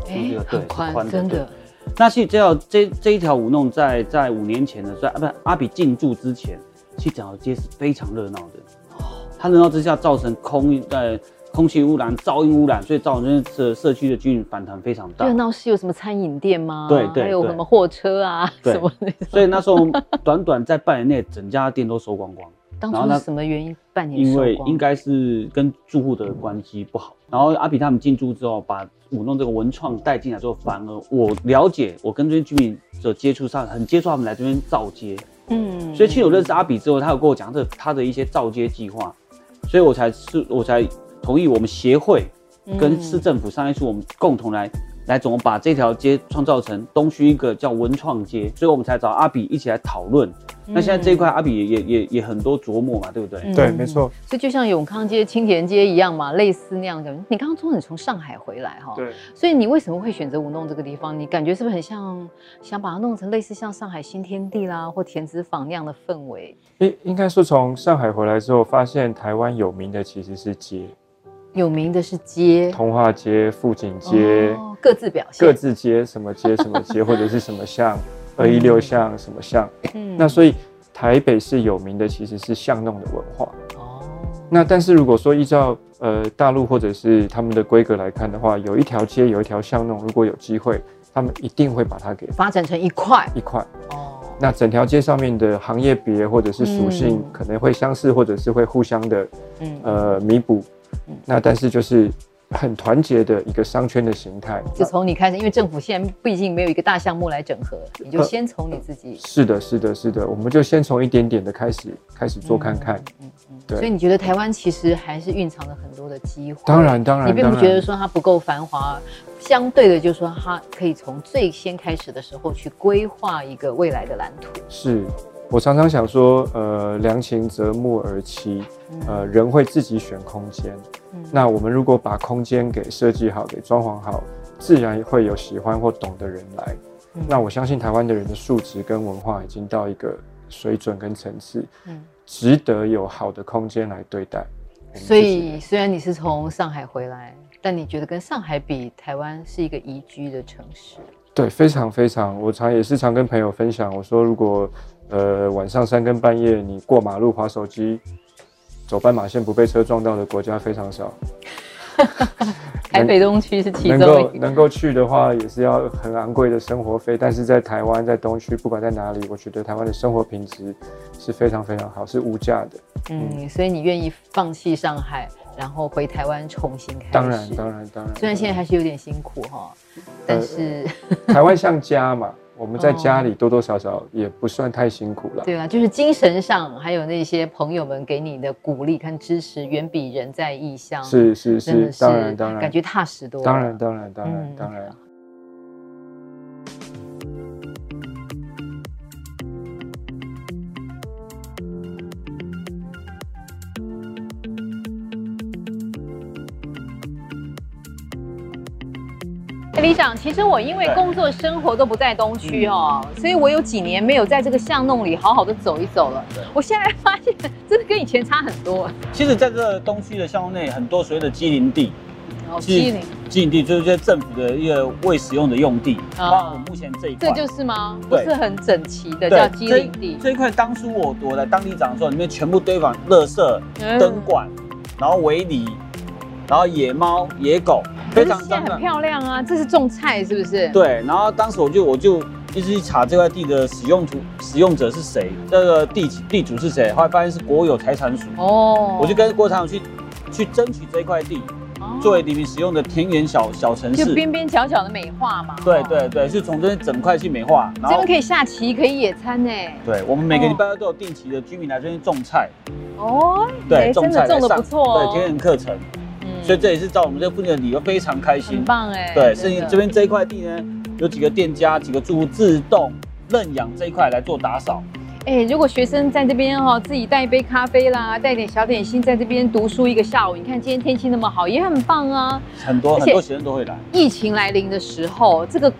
Speaker 1: 哎、欸，很宽，真的。
Speaker 2: 那其实这条这这一条舞弄在在五年前的时候，啊，不是阿比进驻之前，其实整条街是非常热闹的。它热闹之下造成空呃空气污染、噪音污染，所以造成这社区的居民反弹非常大。
Speaker 1: 热闹是有什么餐饮店吗？
Speaker 2: 对对，
Speaker 1: 还有什么货车啊什么的。
Speaker 2: 所以那时候短短在半年内，整家店都收光光。
Speaker 1: 当初是什么原因？半年
Speaker 2: 因为应该是跟住户的关系不好。然后阿比他们进驻之后，把舞弄这个文创带进来之后，反而我了解，我跟这些居民的接触上，很接触他们来这边造街。嗯，所以其实我认识阿比之后，他有跟我讲这他的一些造街计划。所以我才是，我才同意我们协会跟市政府商议出，我们共同来来怎么把这条街创造成东区一个叫文创街，所以我们才找阿比一起来讨论。那现在这一块阿比也也也很多琢磨嘛，对不对？
Speaker 3: 对，没错。所
Speaker 1: 以就像永康街、青田街一样嘛，类似那样的。你刚刚说你从上海回来哈，
Speaker 3: 对。
Speaker 1: 所以你为什么会选择舞弄这个地方？你感觉是不是很像想把它弄成类似像上海新天地啦，或田子坊那样的氛围？
Speaker 5: 应应该说，从上海回来之后，发现台湾有名的其实是街，
Speaker 1: 有名的是街，
Speaker 5: 通化街、富锦街，
Speaker 1: 哦，各自表现，
Speaker 5: 各自街什么街什么街，或者是什么巷，二一六巷什么巷。嗯，那所以台北是有名的其实是巷弄的文化。哦，那但是如果说依照呃大陆或者是他们的规格来看的话，有一条街有一条巷弄，如果有机会，他们一定会把它给
Speaker 1: 发展成一块
Speaker 5: 一块。哦。那整条街上面的行业别或者是属性可能会相似，或者是会互相的，嗯、呃弥补。那但是就是。很团结的一个商圈的形态，
Speaker 1: 就从你开始，因为政府现在毕竟没有一个大项目来整合，你就先从你自己。
Speaker 5: 是的，是的，是的，我们就先从一点点的开始开始做看看。嗯嗯，对。
Speaker 1: 所以你觉得台湾其实还是蕴藏了很多的机会？
Speaker 5: 当然，当然。
Speaker 1: 你并不觉得说它不够繁华，相对的，就是说它可以从最先开始的时候去规划一个未来的蓝图。
Speaker 5: 是。我常常想说，呃，良禽择木而栖，呃，人会自己选空间。嗯、那我们如果把空间给设计好，给装潢好，自然会有喜欢或懂的人来。嗯、那我相信台湾的人的素质跟文化已经到一个水准跟层次，嗯，值得有好的空间来对待。
Speaker 1: 所以，虽然你是从上海回来，但你觉得跟上海比，台湾是一个宜居的城市？
Speaker 5: 对，非常非常。我常也是常跟朋友分享，我说如果。呃，晚上三更半夜你过马路滑手机，走斑马线不被车撞到的国家非常少。
Speaker 1: 台北东区是其中
Speaker 5: 能够能够去的话，也是要很昂贵的生活费。但是在台湾，在东区，不管在哪里，我觉得台湾的生活品质是非常非常好，是无价的。
Speaker 1: 嗯，嗯，所以你愿意放弃上海，然后回台湾重新开始？
Speaker 5: 当然，当然，当然。
Speaker 1: 虽然现在还是有点辛苦哈，但是、
Speaker 5: 呃、台湾像家嘛。我们在家里多多少少也不算太辛苦了。
Speaker 1: 对啊，就是精神上还有那些朋友们给你的鼓励跟支持，远比人在异乡
Speaker 5: 是是是，当然当然，
Speaker 1: 感觉踏实多了。
Speaker 5: 当然当然当然当然。
Speaker 1: 里长，其实我因为工作生活都不在东区哦，所以我有几年没有在这个巷弄里好好的走一走了。我现在发现，真的跟以前差很多。
Speaker 2: 其实，在这个东区的巷弄内，很多所谓的机零地，
Speaker 1: 哦，畸零，
Speaker 2: 畸零地就是这些政府的一个未使用的用地。啊，目前这一块，
Speaker 1: 这就是吗？不是很整齐的，叫机零地。
Speaker 2: 这一块当初我我来当地长的时候，里面全部堆放垃圾、灯管，然后围篱，然后野猫、野狗。
Speaker 1: 非常现在很漂亮啊，这是种菜是不是？
Speaker 2: 对，然后当时我就我就一直去查这块地的使用图，使用者是谁，这个地地主是谁，后来发现是国有财产署。哦，我就跟国产署去去争取这块地，作为里民使用的田园小小城市，
Speaker 1: 就边边角角的美化嘛。
Speaker 2: 对对对，是从这整块去美化。
Speaker 1: 这边可以下棋，可以野餐呢。
Speaker 2: 对，我们每个礼拜都有定期的居民来这边种菜。
Speaker 1: 哦，
Speaker 2: 对，种菜
Speaker 1: 种的不错。
Speaker 2: 对，田园课程。所以这也是在我们这附近的理由非常开心，
Speaker 1: 很棒哎。
Speaker 2: 对，是这边这一块地呢，有几个店家、几个住户自动认养这一块来做打扫。
Speaker 1: 哎，如果学生在这边哈，自己带一杯咖啡啦，带点小点心，在这边读书一个下午，你看今天天气那么好，也很棒啊。
Speaker 2: 很多很多学生都会来。
Speaker 1: 疫情来临的时候，这个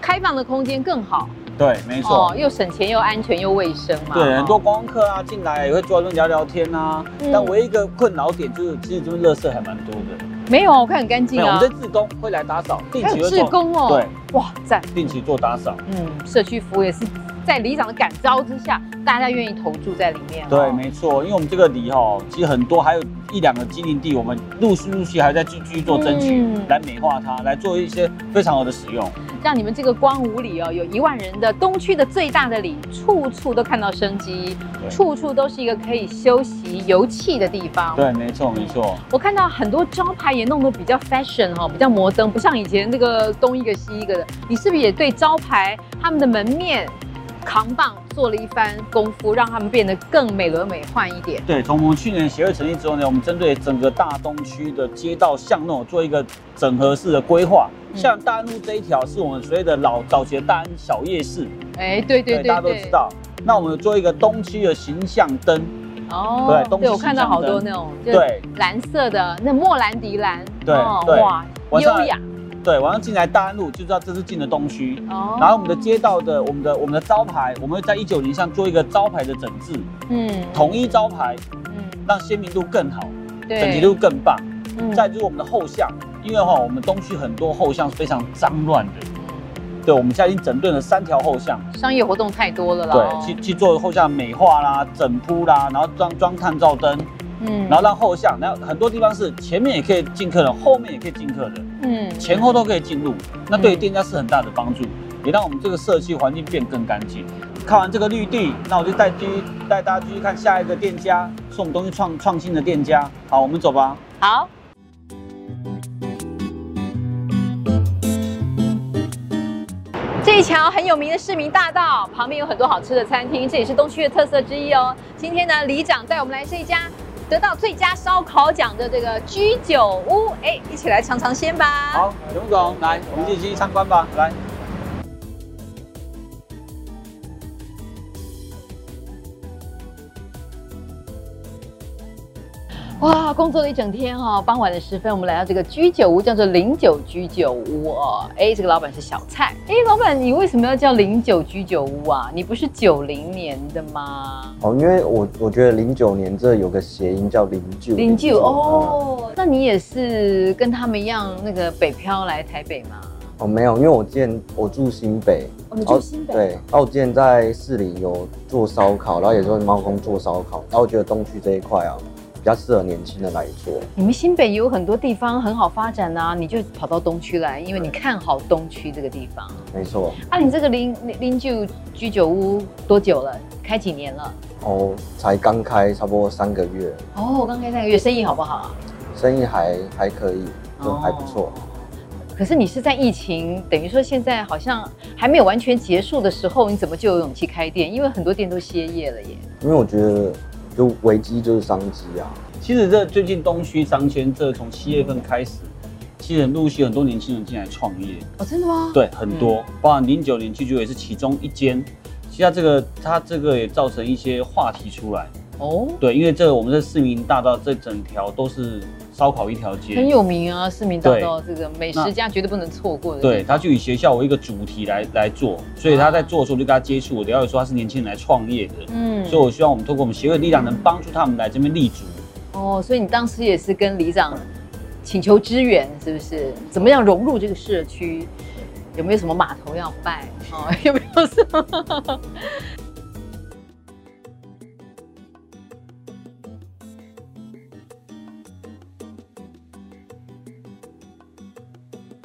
Speaker 1: 开放的空间更好。
Speaker 2: 对，没错，
Speaker 1: 哦，又省钱又安全又卫生嘛。
Speaker 2: 对，很多观光客啊进来也会坐在那边聊聊天啊。嗯、但唯一一个困扰点就是，其实这边垃圾还蛮多的。
Speaker 1: 没有，我看很干净啊。
Speaker 2: 我们这自工会来打扫，定期会
Speaker 1: 志工哦。
Speaker 2: 对，
Speaker 1: 哇，赞，
Speaker 2: 定期做打扫。
Speaker 1: 嗯，社区服务也是。在里长的感召之下，大家愿意投注在里面。
Speaker 2: 对，没错，因为我们这个里哈，其实很多还有一两个经营地，我们陆续陆续还在继续做争取，嗯、来美化它，来做一些非常好的使用，
Speaker 1: 让你们这个光武里哦，有一万人的东区的最大的里，处处都看到生机，对处处都是一个可以休息游憩的地方。
Speaker 2: 对，没错，没错。
Speaker 1: 我看到很多招牌也弄得比较 fashion 哈，比较摩登，不像以前那个东一个西一个的。你是不是也对招牌他们的门面？扛棒做了一番功夫，让他们变得更美轮美奂一点。
Speaker 2: 对，从我们去年协会成立之后呢，我们针对整个大东区的街道巷弄做一个整合式的规划。嗯、像大安路这一条是我们所谓的老早期的大安小夜市。
Speaker 1: 哎，对对对，对，
Speaker 2: 大家都知道。那我们做一个东区的形象灯。
Speaker 1: 哦，对，东区对，我看到好多那种，对，蓝色的那莫兰迪蓝。
Speaker 2: 对，对
Speaker 1: 哇，优雅。
Speaker 2: 对，晚上进来大安路就知道这是进了东区。哦。然后我们的街道的我们的我们的招牌，我们会在一九零上做一个招牌的整治。嗯。统一招牌。嗯。让鲜明度更好。对。整洁度更棒。嗯。再就是我们的后巷，因为哈我们东区很多后巷是非常脏乱的。对，我们现在已经整顿了三条后巷。
Speaker 1: 商业活动太多了啦。
Speaker 2: 对，去去做后巷美化啦、整铺啦，然后装装探照灯。嗯，然后让后巷，然后很多地方是前面也可以进客人，后面也可以进客人，嗯，前后都可以进入，那对于店家是很大的帮助，也让我们这个社区环境变更干净。看完这个绿地，那我就带继续带大家继续看下一个店家，是我们东西创创新的店家。好，我们走吧。
Speaker 1: 好。这一条很有名的市民大道旁边有很多好吃的餐厅，这也是东区的特色之一哦。今天呢，里长带我们来这一家。得到最佳烧烤奖的这个居酒屋，哎，一起来尝尝鲜吧。
Speaker 2: 好，熊总，来，我们一起去参观吧。来。
Speaker 1: 哇，工作了一整天哈、哦，傍晚的时分，我们来到这个居酒屋，叫做零九居酒屋哦。哎，这个老板是小蔡。哎，老板，你为什么要叫零九居酒屋啊？你不是九零年的吗？
Speaker 6: 哦，因为我我觉得零九年这有个谐音叫零九。
Speaker 1: 零九哦，嗯、那你也是跟他们一样那个北漂来台北吗？
Speaker 6: 哦，没有，因为我之前我住新北。
Speaker 1: 我们、哦、住新北。
Speaker 6: 对，然后我之前在市里有做烧烤，然后也做猫空做烧烤，然后我觉得东区这一块啊。比较适合年轻人来做。
Speaker 1: 你们新北也有很多地方很好发展啊，你就跑到东区来，因为你看好东区这个地方。
Speaker 6: 没错。
Speaker 1: 啊，你这个林林九居酒屋多久了？开几年了？
Speaker 6: 哦，才刚开，差不多三个月。
Speaker 1: 哦，刚开三个月，生意好不好？
Speaker 6: 生意还还可以，就还不错。哦。
Speaker 1: 可是你是在疫情，等于说现在好像还没有完全结束的时候，你怎么就有勇气开店？因为很多店都歇业了耶。
Speaker 6: 因为我觉得。就危机就是商机啊！
Speaker 2: 其实这最近东区商圈，这从七月份开始，其实陆续很多年轻人进来创业
Speaker 1: 哦，真的吗？
Speaker 2: 对，很多，嗯、包括零九年居酒也是其中一间。其实这个，它这个也造成一些话题出来哦。对，因为这个我们这市民大道这整条都是。烧烤一条街
Speaker 1: 很有名啊，市民大道这个美食家绝对不能错过的。
Speaker 2: 对，他就以学校为一个主题来来做，所以他在做的时候就跟他接触，我了解说他是年轻人来创业的，嗯，所以我希望我们透过我们协会的力量，能帮助他们来这边立足。
Speaker 1: 哦，所以你当时也是跟里长请求支援，是不是？怎么样融入这个社区？有没有什么码头要拜？哦，有没有什么？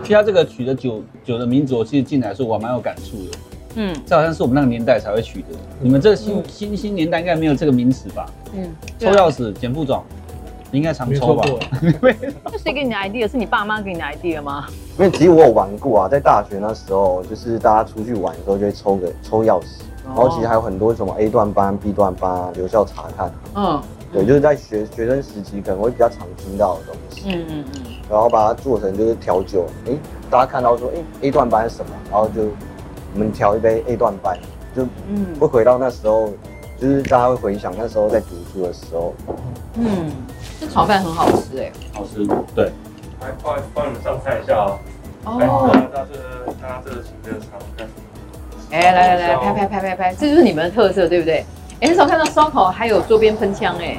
Speaker 2: 其他这个取的酒酒的名字，我其实进来的时候我还蛮有感触的。嗯，这好像是我们那个年代才会取的。你们这个新、嗯、新新年代应该没有这个名词吧？嗯，抽钥匙，简副总，你应该常抽吧？
Speaker 1: 那谁给你的 idea？是你爸妈给你的 idea 吗？
Speaker 6: 因为其实我有玩过啊，在大学那时候，就是大家出去玩的时候就会抽个抽钥匙，然后其实还有很多什么 A 段班、B 段班留校查看。嗯，对，就是在学学生时期可能会比较常听到的东西。嗯嗯嗯。然后把它做成就是调酒，哎，大家看到说，哎，A 段班是什么？然后就我们调一杯 A 段班，就嗯，会回到那时候，就是大家会回想那时候在读书的时候。
Speaker 1: 嗯，这炒饭很好吃哎，
Speaker 2: 好吃，对。
Speaker 5: 来，帮帮你们上菜一下哦。哦。大家这个，大家这个请这个尝看。
Speaker 1: 哎，来来来，拍拍拍拍拍，这就是你们的特色，对不对？哎，很少看到烧烤还有桌边喷枪哎。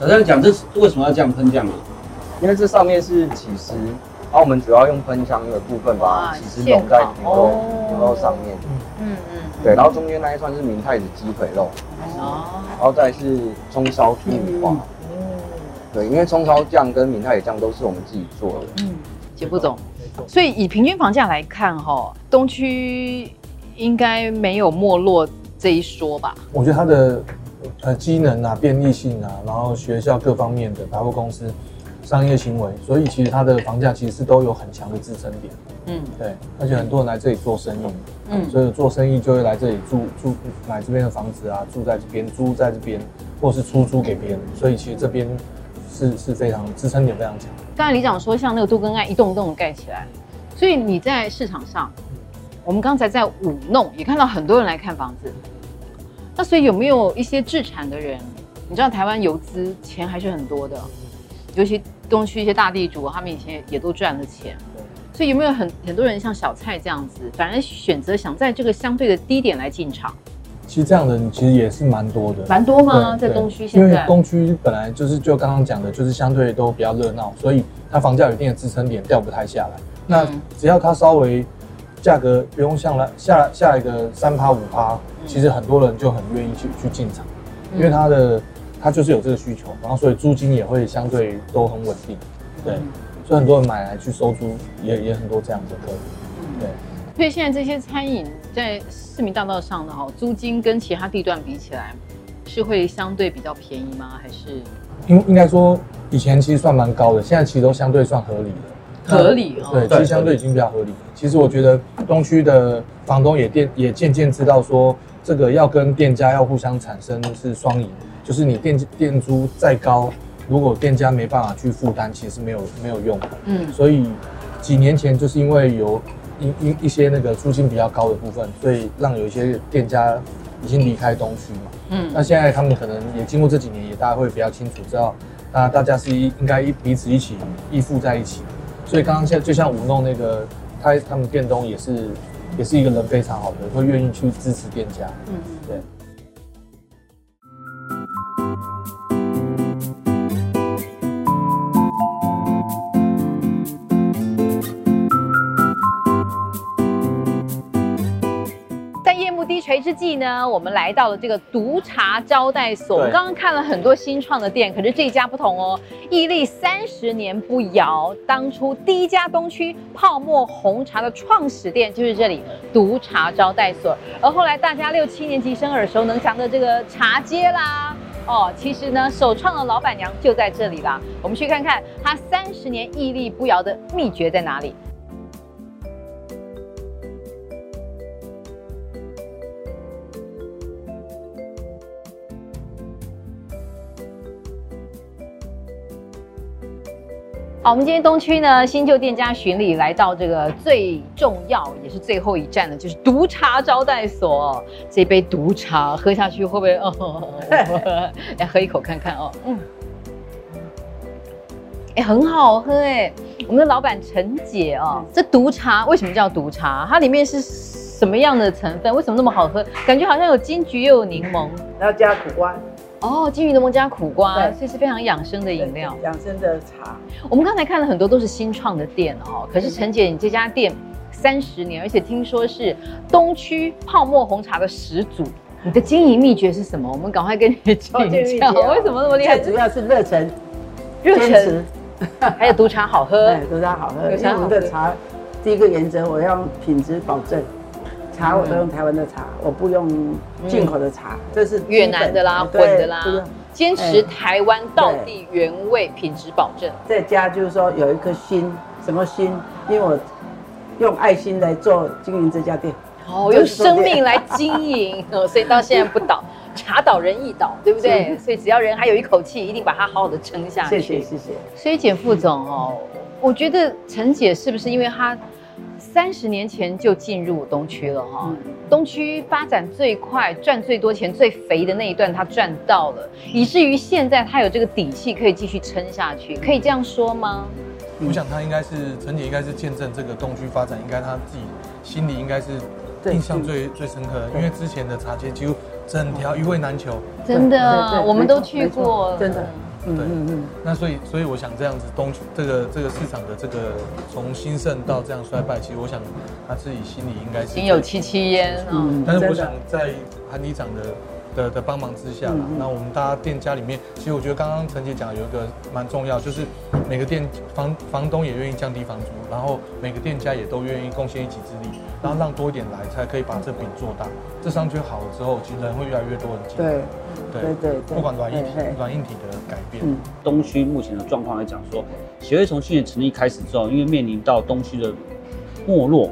Speaker 2: 小象讲，这是为什么要这样喷酱？
Speaker 6: 因为这上面是起司，然后我们主要用喷枪的部分把起司弄在牛肉牛肉上面。嗯嗯。对，然后中间那一串是明太子鸡腿肉。哦。然后再是葱烧猪五花。嗯。对，因为葱烧酱跟明太子酱都是我们自己做的。嗯，
Speaker 1: 杰副总。所以以平均房价来看，哈，东区应该没有没落这一说吧？
Speaker 3: 我觉得它的。呃，机能啊，便利性啊，然后学校各方面的百货公司商业行为，所以其实它的房价其实是都有很强的支撑点。嗯，对，而且很多人来这里做生意，嗯，所以做生意就会来这里住住买这边的房子啊，住在这边，租在这边，或是出租给别人，所以其实这边是是非常支撑点非常强。
Speaker 1: 刚才李长说，像那个都更案一栋一栋盖起来，所以你在市场上，我们刚才在五弄也看到很多人来看房子。那所以有没有一些置产的人？你知道台湾游资钱还是很多的，尤其东区一些大地主，他们以前也都赚了钱。所以有没有很很多人像小蔡这样子，反而选择想在这个相对的低点来进场？
Speaker 3: 其实这样的人其实也是蛮多的。
Speaker 1: 蛮多吗？在东区现在？
Speaker 3: 因为东区本来就是就刚刚讲的，就是相对都比较热闹，所以它房价有一定的支撑点，掉不太下来。那只要它稍微。价格不用像来下下一个三趴五趴，其实很多人就很愿意去去进场，因为他的他就是有这个需求，然后所以租金也会相对都很稳定，对，所以很多人买来去收租也也很多这样子的客人，对。
Speaker 1: 所以现在这些餐饮在市民大道上的哈，租金跟其他地段比起来，是会相对比较便宜吗？还是？
Speaker 3: 应应该说以前其实算蛮高的，现在其实都相对算合理的。
Speaker 1: 合理哦，
Speaker 3: 对，其实相对已经比较合理。其实我觉得东区的房东也店也渐渐知道说，这个要跟店家要互相产生是双赢，就是你店店租再高，如果店家没办法去负担，其实没有没有用。嗯，所以几年前就是因为有一一一些那个租金比较高的部分，所以让有一些店家已经离开东区嘛。嗯，那现在他们可能也经过这几年，也大家会比较清楚知道，那大家是应该一彼此一起依附在一起。所以刚刚像就像五弄那个，他他们店东也是，也是一个人非常好的，会愿意去支持店家。嗯，对。
Speaker 1: 垂之际呢，我们来到了这个独茶招待所。我们刚刚看了很多新创的店，可是这一家不同哦，屹立三十年不摇。当初第一家东区泡沫红茶的创始店就是这里独茶招待所。而后来大家六七年级生耳熟能详的这个茶街啦，哦，其实呢，首创的老板娘就在这里啦。我们去看看她三十年屹立不摇的秘诀在哪里。好，我们今天东区呢，新旧店家巡礼，来到这个最重要也是最后一站的，就是毒茶招待所。这杯毒茶喝下去会不会？哦，来喝一口看看哦。嗯，哎，很好喝哎。我们的老板陈姐哦，这毒茶为什么叫毒茶？它里面是什么样的成分？为什么那么好喝？感觉好像有金桔又有柠檬，
Speaker 7: 然后加苦瓜。
Speaker 1: 哦，金鱼柠檬加苦瓜，这是非常养生的饮料。
Speaker 7: 养生的茶。
Speaker 1: 我们刚才看了很多都是新创的店哦，可是陈姐，你这家店三十年，而且听说是东区泡沫红茶的始祖，你的经营秘诀是什么？我们赶快跟你请教。哦、为什么那么厉害？
Speaker 7: 主要是热忱，
Speaker 1: 热忱，还有独茶好喝。
Speaker 7: 对，独茶好喝。像我们的茶，第一个原则，我要品质保证。茶我都用台湾的茶，我不用进口的茶，这是
Speaker 1: 越南的啦、混的啦，坚持台湾道地原味，品质保证。
Speaker 7: 再加就是说有一颗心，什么心？因为我用爱心来做经营这家店，
Speaker 1: 哦，用生命来经营，所以到现在不倒，茶倒人亦倒，对不对？所以只要人还有一口气，一定把它好好的撑下去。
Speaker 7: 谢谢谢谢。
Speaker 1: 所以简副总哦，我觉得陈姐是不是因为她三十年前就进入东区了哈？嗯、东区发展最快、赚最多钱、最肥的那一段，他赚到了，以至于现在他有这个底气可以继续撑下去，可以这样说吗？
Speaker 3: 我想他应该是陈姐，应该是见证这个东区发展，应该他自己心里应该是印象最最深刻的，因为之前的茶街几乎整条一味难求，
Speaker 1: 真的，我们都去过，
Speaker 7: 真的。
Speaker 3: 对，嗯嗯，那所以，所以我想这样子东这个这个市场的这个从兴盛到这样衰败，其实我想他自己心里应该是
Speaker 1: 心有戚戚焉。嗯，
Speaker 3: 但是我想在韩里长的。的的帮忙之下，嗯嗯，那我们大家店家里面，其实我觉得刚刚陈姐讲有一个蛮重要，就是每个店房房东也愿意降低房租，然后每个店家也都愿意贡献一己之力，然后让多一点来，才可以把这饼做大。这商圈好了之后，其实人会越来越多人进来。
Speaker 7: 对对对，对，
Speaker 3: 不管软硬体软硬体的改变。
Speaker 2: 嗯，东区目前的状况来讲说，协会从去年成立开始之后，因为面临到东区的没落，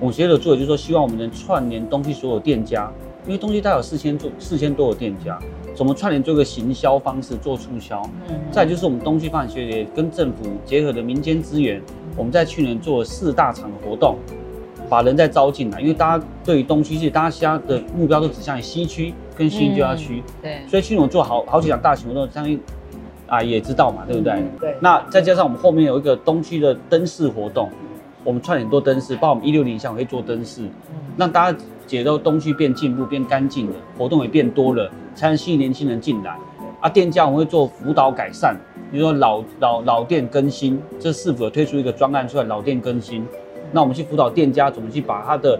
Speaker 2: 我们协会的做的就是说，希望我们能串联东区所有店家。因为东区它有四千多四千多个店家，怎么串联做一个行销方式做促销？嗯，再就是我们东区发展协会跟政府结合的民间资源，我们在去年做了四大场的活动，把人再招进来。因为大家对于东区，其实大家现在的目标都指向于西区跟新兴旧区，对，所以去年我做好好几场大型活动，相信啊也知道嘛，对不对？对。那再加上我们后面有一个东区的灯饰活动，我们串很多灯饰，包括我们一六零项可以做灯饰，让大家。解都东区变进步、变干净了，活动也变多了，才能吸引年轻人进来。啊，店家我们会做辅导改善，比如说老老老店更新，这是否推出一个专案出来？老店更新，那我们去辅导店家怎么去把它的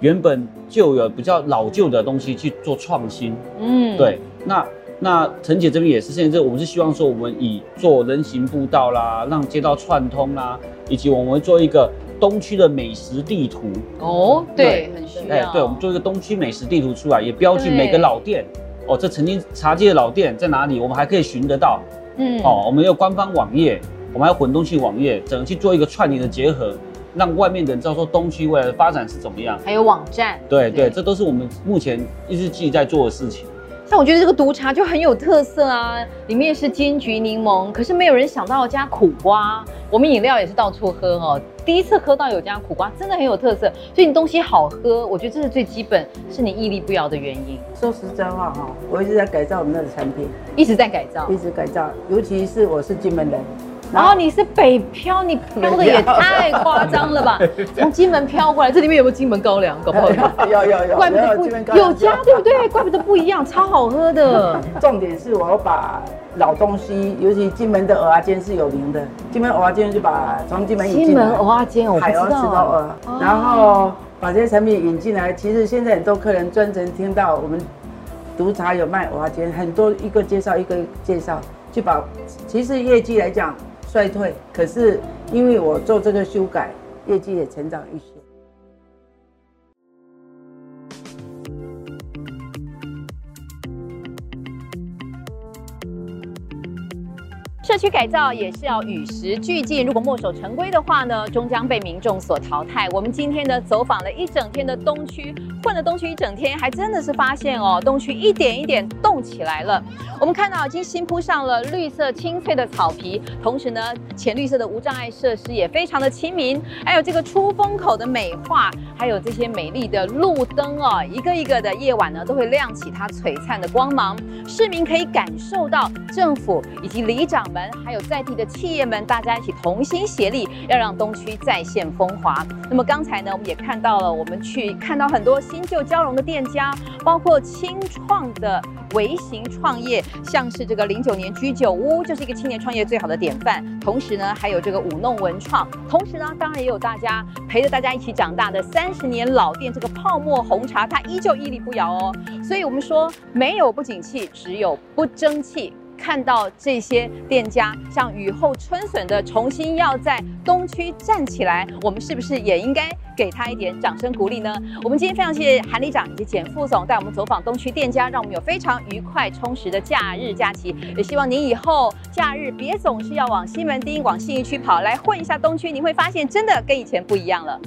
Speaker 2: 原本就有比较老旧的东西去做创新。嗯，对。那那陈姐这边也是，现在这我们是希望说，我们以做人行步道啦，让街道串通啦，以及我们会做一个。东区的美食地图
Speaker 1: 哦，对，很需要。哎，
Speaker 2: 对，我们做一个东区美食地图出来，也标记每个老店哦，这曾经茶街的老店在哪里，我们还可以寻得到。嗯，哦，我们有官方网页，我们还有混动性网页，整个去做一个串联的结合，让外面的人知道说东区未来的发展是怎么样。
Speaker 1: 还有网站，
Speaker 2: 对对，这都是我们目前一直自己在做的事情。
Speaker 1: 但我觉得这个毒茶就很有特色啊，里面是金桔柠檬，可是没有人想到要加苦瓜。我们饮料也是到处喝哦，第一次喝到有加苦瓜，真的很有特色。所以你东西好喝，我觉得这是最基本，是你屹立不摇的原因。
Speaker 7: 说实在话哈，我一直在改造我们的产品，
Speaker 1: 一直在改造，
Speaker 7: 一直改造，尤其是我是金门人。
Speaker 1: 然后你是北漂，你漂的也太夸张了吧？从金门漂过来，这里面有没有金门高粱？搞不好
Speaker 7: 有有有，
Speaker 1: 怪不得不有加，对不对？怪不得不一样，超好喝的。
Speaker 7: 重点是我要把老东西，尤其金门的蚵仔煎是有名的。金门蚵仔煎就把从金门引进。
Speaker 1: 金门蚵仔煎，我不知道。海鸥、石头
Speaker 7: 蚵，然后把这些产品引进来。其实现在很多客人专程听到我们毒茶有卖蚵仔煎，很多一个介绍一个介绍，就把其实业绩来讲。衰退，可是因为我做这个修改，业绩也成长一些。
Speaker 1: 社区改造也是要与时俱进，如果墨守成规的话呢，终将被民众所淘汰。我们今天呢，走访了一整天的东区，混了东区一整天，还真的是发现哦，东区一点一点动起来了。我们看到已经新铺上了绿色青翠的草皮，同时呢，浅绿色的无障碍设施也非常的亲民，还有这个出风口的美化，还有这些美丽的路灯哦，一个一个的夜晚呢，都会亮起它璀璨的光芒，市民可以感受到政府以及里长们。还有在地的企业们，大家一起同心协力，要让东区再现风华。那么刚才呢，我们也看到了，我们去看到很多新旧交融的店家，包括清创的微型创业，像是这个零九年居酒屋，就是一个青年创业最好的典范。同时呢，还有这个舞弄文创，同时呢，当然也有大家陪着大家一起长大的三十年老店，这个泡沫红茶，它依旧屹立不摇哦。所以我们说，没有不景气，只有不争气。看到这些店家像雨后春笋的重新要在东区站起来，我们是不是也应该给他一点掌声鼓励呢？我们今天非常谢谢韩里长以及简副总带我们走访东区店家，让我们有非常愉快充实的假日假期。也希望您以后假日别总是要往西门町、往信义区跑，来混一下东区，您会发现真的跟以前不一样了。